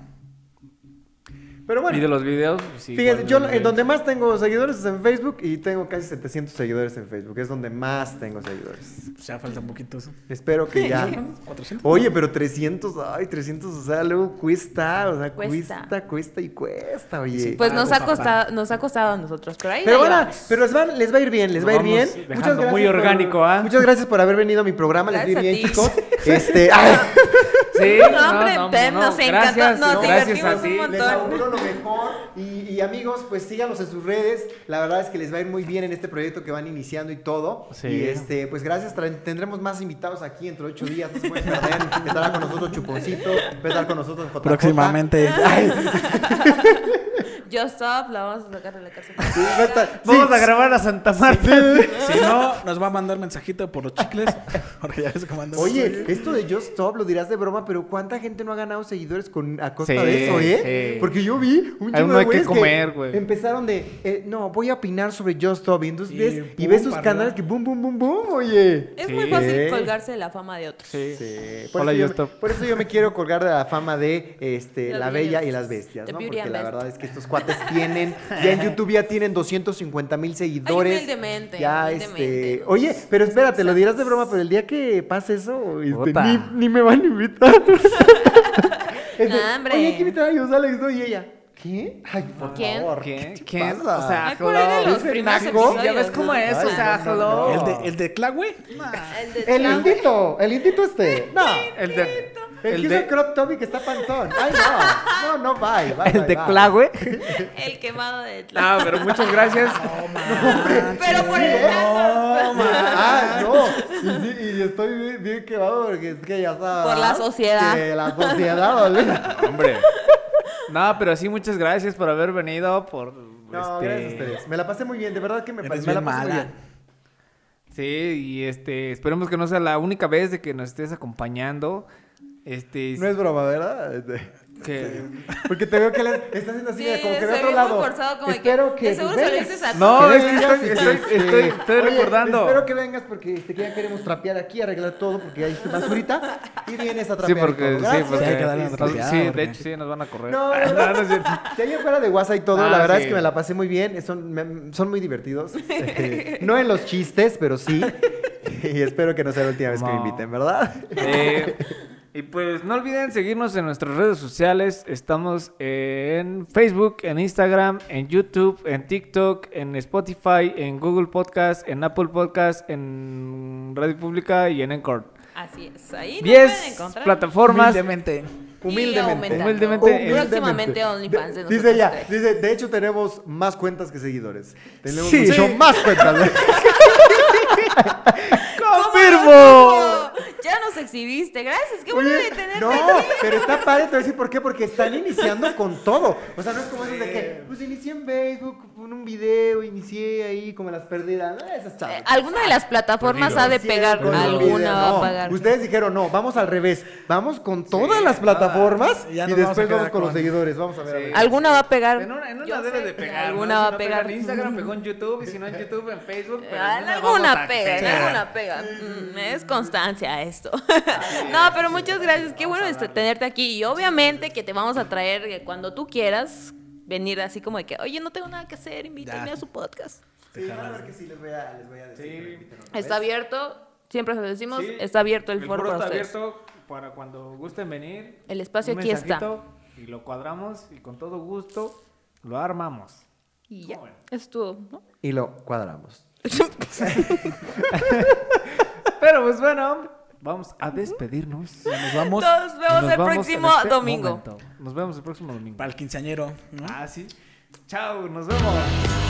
Pero bueno. Y de los videos, pues, sí. Fíjense, igual yo en donde más tengo seguidores es en Facebook y tengo casi 700 seguidores en Facebook. Es donde más tengo seguidores. Pues ya faltan poquitos. Espero que ya. 400. Oye, pero 300, ay, 300, o sea, luego cuesta, o sea, cuesta, Cuesta. cuesta, y cuesta, oye. Pues nos ha Pago, papá. costado, nos ha costado a nosotros, pero ahí Pero bueno, pero les va, les va a ir bien, les Nos va a ir bien. dejando muy orgánico, ¿ah? Muchas gracias por haber venido a mi programa, les va a ir Gracias bien, a ti. chicos. Este, ay, Sí, No, hombre, te- nos encantó, gracias, nos gracias divertimos a ti. un montón. Les auguro lo mejor. Y, y amigos, pues síganos en sus redes. La verdad es que les va a ir muy bien en este proyecto que van iniciando y todo. Sí. Y este, pues gracias. Tendremos más invitados aquí dentro de ocho días. No se pueden perder. Estará con nosotros Chuponcito. Va a estar con nosotros JJ. Próximamente. Just Stop, la vamos a sacar de la cárcel. sí, estar- Vamos sí, a grabar a Santa Marta. Si no, nos va a mandar mensajito por los chicles. Porque ya ves cómo andamos. Oye, esto de Just Stop lo dirás de broma, pero ¿cuánta gente no ha ganado seguidores con, a costa Sí, de eso, eh? sí. Porque yo vi un no de que comer, güey. Empezaron de, eh, no, voy a opinar sobre Just Stop. Y entonces Y ves, y ves sus canales que boom, boom, boom, boom, oye. Es Sí. muy fácil colgarse de la fama de otros. Sí. Sí, por, Hola, eso yo, Just Stop. por eso yo me quiero colgar de la fama de este, La Bella y las Bestias, ¿no? Porque la verdad es que estos cuates tienen, ya en YouTube ya tienen 250 mil seguidores. humildemente, Ya, humildemente. este, oye, pero espérate, lo dirás de broma, pero el día que pase eso, este, ni, ni me van a invitar. Este, No, hombre. Oye, hay que invitar a Dios, Alex, ¿no? Y ella, ¿qué? Ay, por ¿Quién? favor. ¿Quién? ¿qué te ¿Quién? pasa? O sea, Ay, por ahí de hello. los ¿Ese primeros episodios, Ya ves cómo ¿no? es, o Ay, sea, no, no, hello. El de, el de Clagüe. El de El indito, el indito este. No. El de. El, El que usa de. crop top y que está panzón. Ay, no. No, no, bye. bye El bye, de bye. Clagüe. El quemado de Trump. No, pero muchas gracias. Pero por el tanto. Ah, no. Y, estoy bien, bien quemado porque es que ya está. Por la sociedad. Que la sociedad, ¿vale? Hombre. No, pero sí, muchas gracias por haber venido. Por. No, este, gracias a ustedes. Me la pasé muy bien, de verdad que me, Eres me la bien pasé muy bien. Sí, y este. Esperemos que no sea la única vez de que nos estés acompañando. Este. No es broma, ¿verdad? Este, que. Porque te veo que le estás haciendo así, Sí, como que se de ve otro muy lado. forzado, como espero que, que. de seguro se lo vengas. dices a No, es que estoy, estoy, este, estoy, estoy oye, recordando. Espero que vengas porque este, que ya queremos trapear aquí, arreglar todo, porque hay basurita y vienes a Sí, trapear. porque, todo. sí, Gracias. porque Sí, hay que darle una nos- trapeada, sí, de porque- hecho sí nos van a correr. No, no, No, no es cierto. Si fuera de WhatsApp y todo, Ah, la verdad sí. es que me la pasé muy bien. Son, me- son muy divertidos. Eh, no en los chistes, pero sí. y espero que no sea la última vez que me No. inviten, ¿verdad? Eh, y pues no olviden seguirnos en nuestras redes sociales. Estamos en Facebook, en Instagram, en YouTube, en TikTok, en Spotify, en Google Podcast, en Apple Podcast, en Radio Pública y en Encore. Así es, ahí nos pueden 10 encontrar. plataformas. Humildemente. Humildemente. aumentando. Humildemente, Próximamente. OnlyFans de De- Dice tres. dice, de hecho tenemos más cuentas que seguidores. Tenemos Sí. mucho Sí. más cuentas. ¡Confirmo! Ya nos exhibiste, gracias. Qué bueno de tenerte no, aquí. pero está padre, te voy a decir por qué, porque están iniciando con todo. O sea, no es como eso de que, pues inicié en Facebook, con un video, inicié ahí como las perdidas. Ah, esas chavas. Eh, Alguna de las plataformas ha de pegar, alguna va a no. pagar. Ustedes dijeron, no, vamos al revés. Vamos con todas las plataformas Ya y vamos después vamos, con los seguidores. Vamos a ver. a ver. Alguna va a pegar. En una, en debe sé de pegar. ¿no? Alguna Si va a no pega pegar. En Instagram pegó en YouTube y si no en YouTube en Facebook. Pero Ah, en en una alguna pega, en alguna pega. Mm, Es constancia esto. no, pero muchas gracias. Qué bueno este- tenerte aquí. Y obviamente que te vamos a traer eh, cuando tú quieras venir así como de que, oye, no tengo nada que hacer, invítame a su podcast. Sí, que sí les voy a, les voy a decir. Está abierto, siempre se lo decimos, Sí, está abierto el, foro para está abierto para cuando gusten venir. El espacio Un aquí está. Y lo cuadramos y con todo gusto lo armamos. Y ya, ¿Cómo ven? es todo, ¿no? Y lo cuadramos. Pero pues bueno, vamos a despedirnos. Nos vamos Nos vemos Nos el vamos próximo este domingo. momento. Nos vemos el próximo domingo. para el quinceañero. ¿no? Ah, sí. Chao, nos vemos.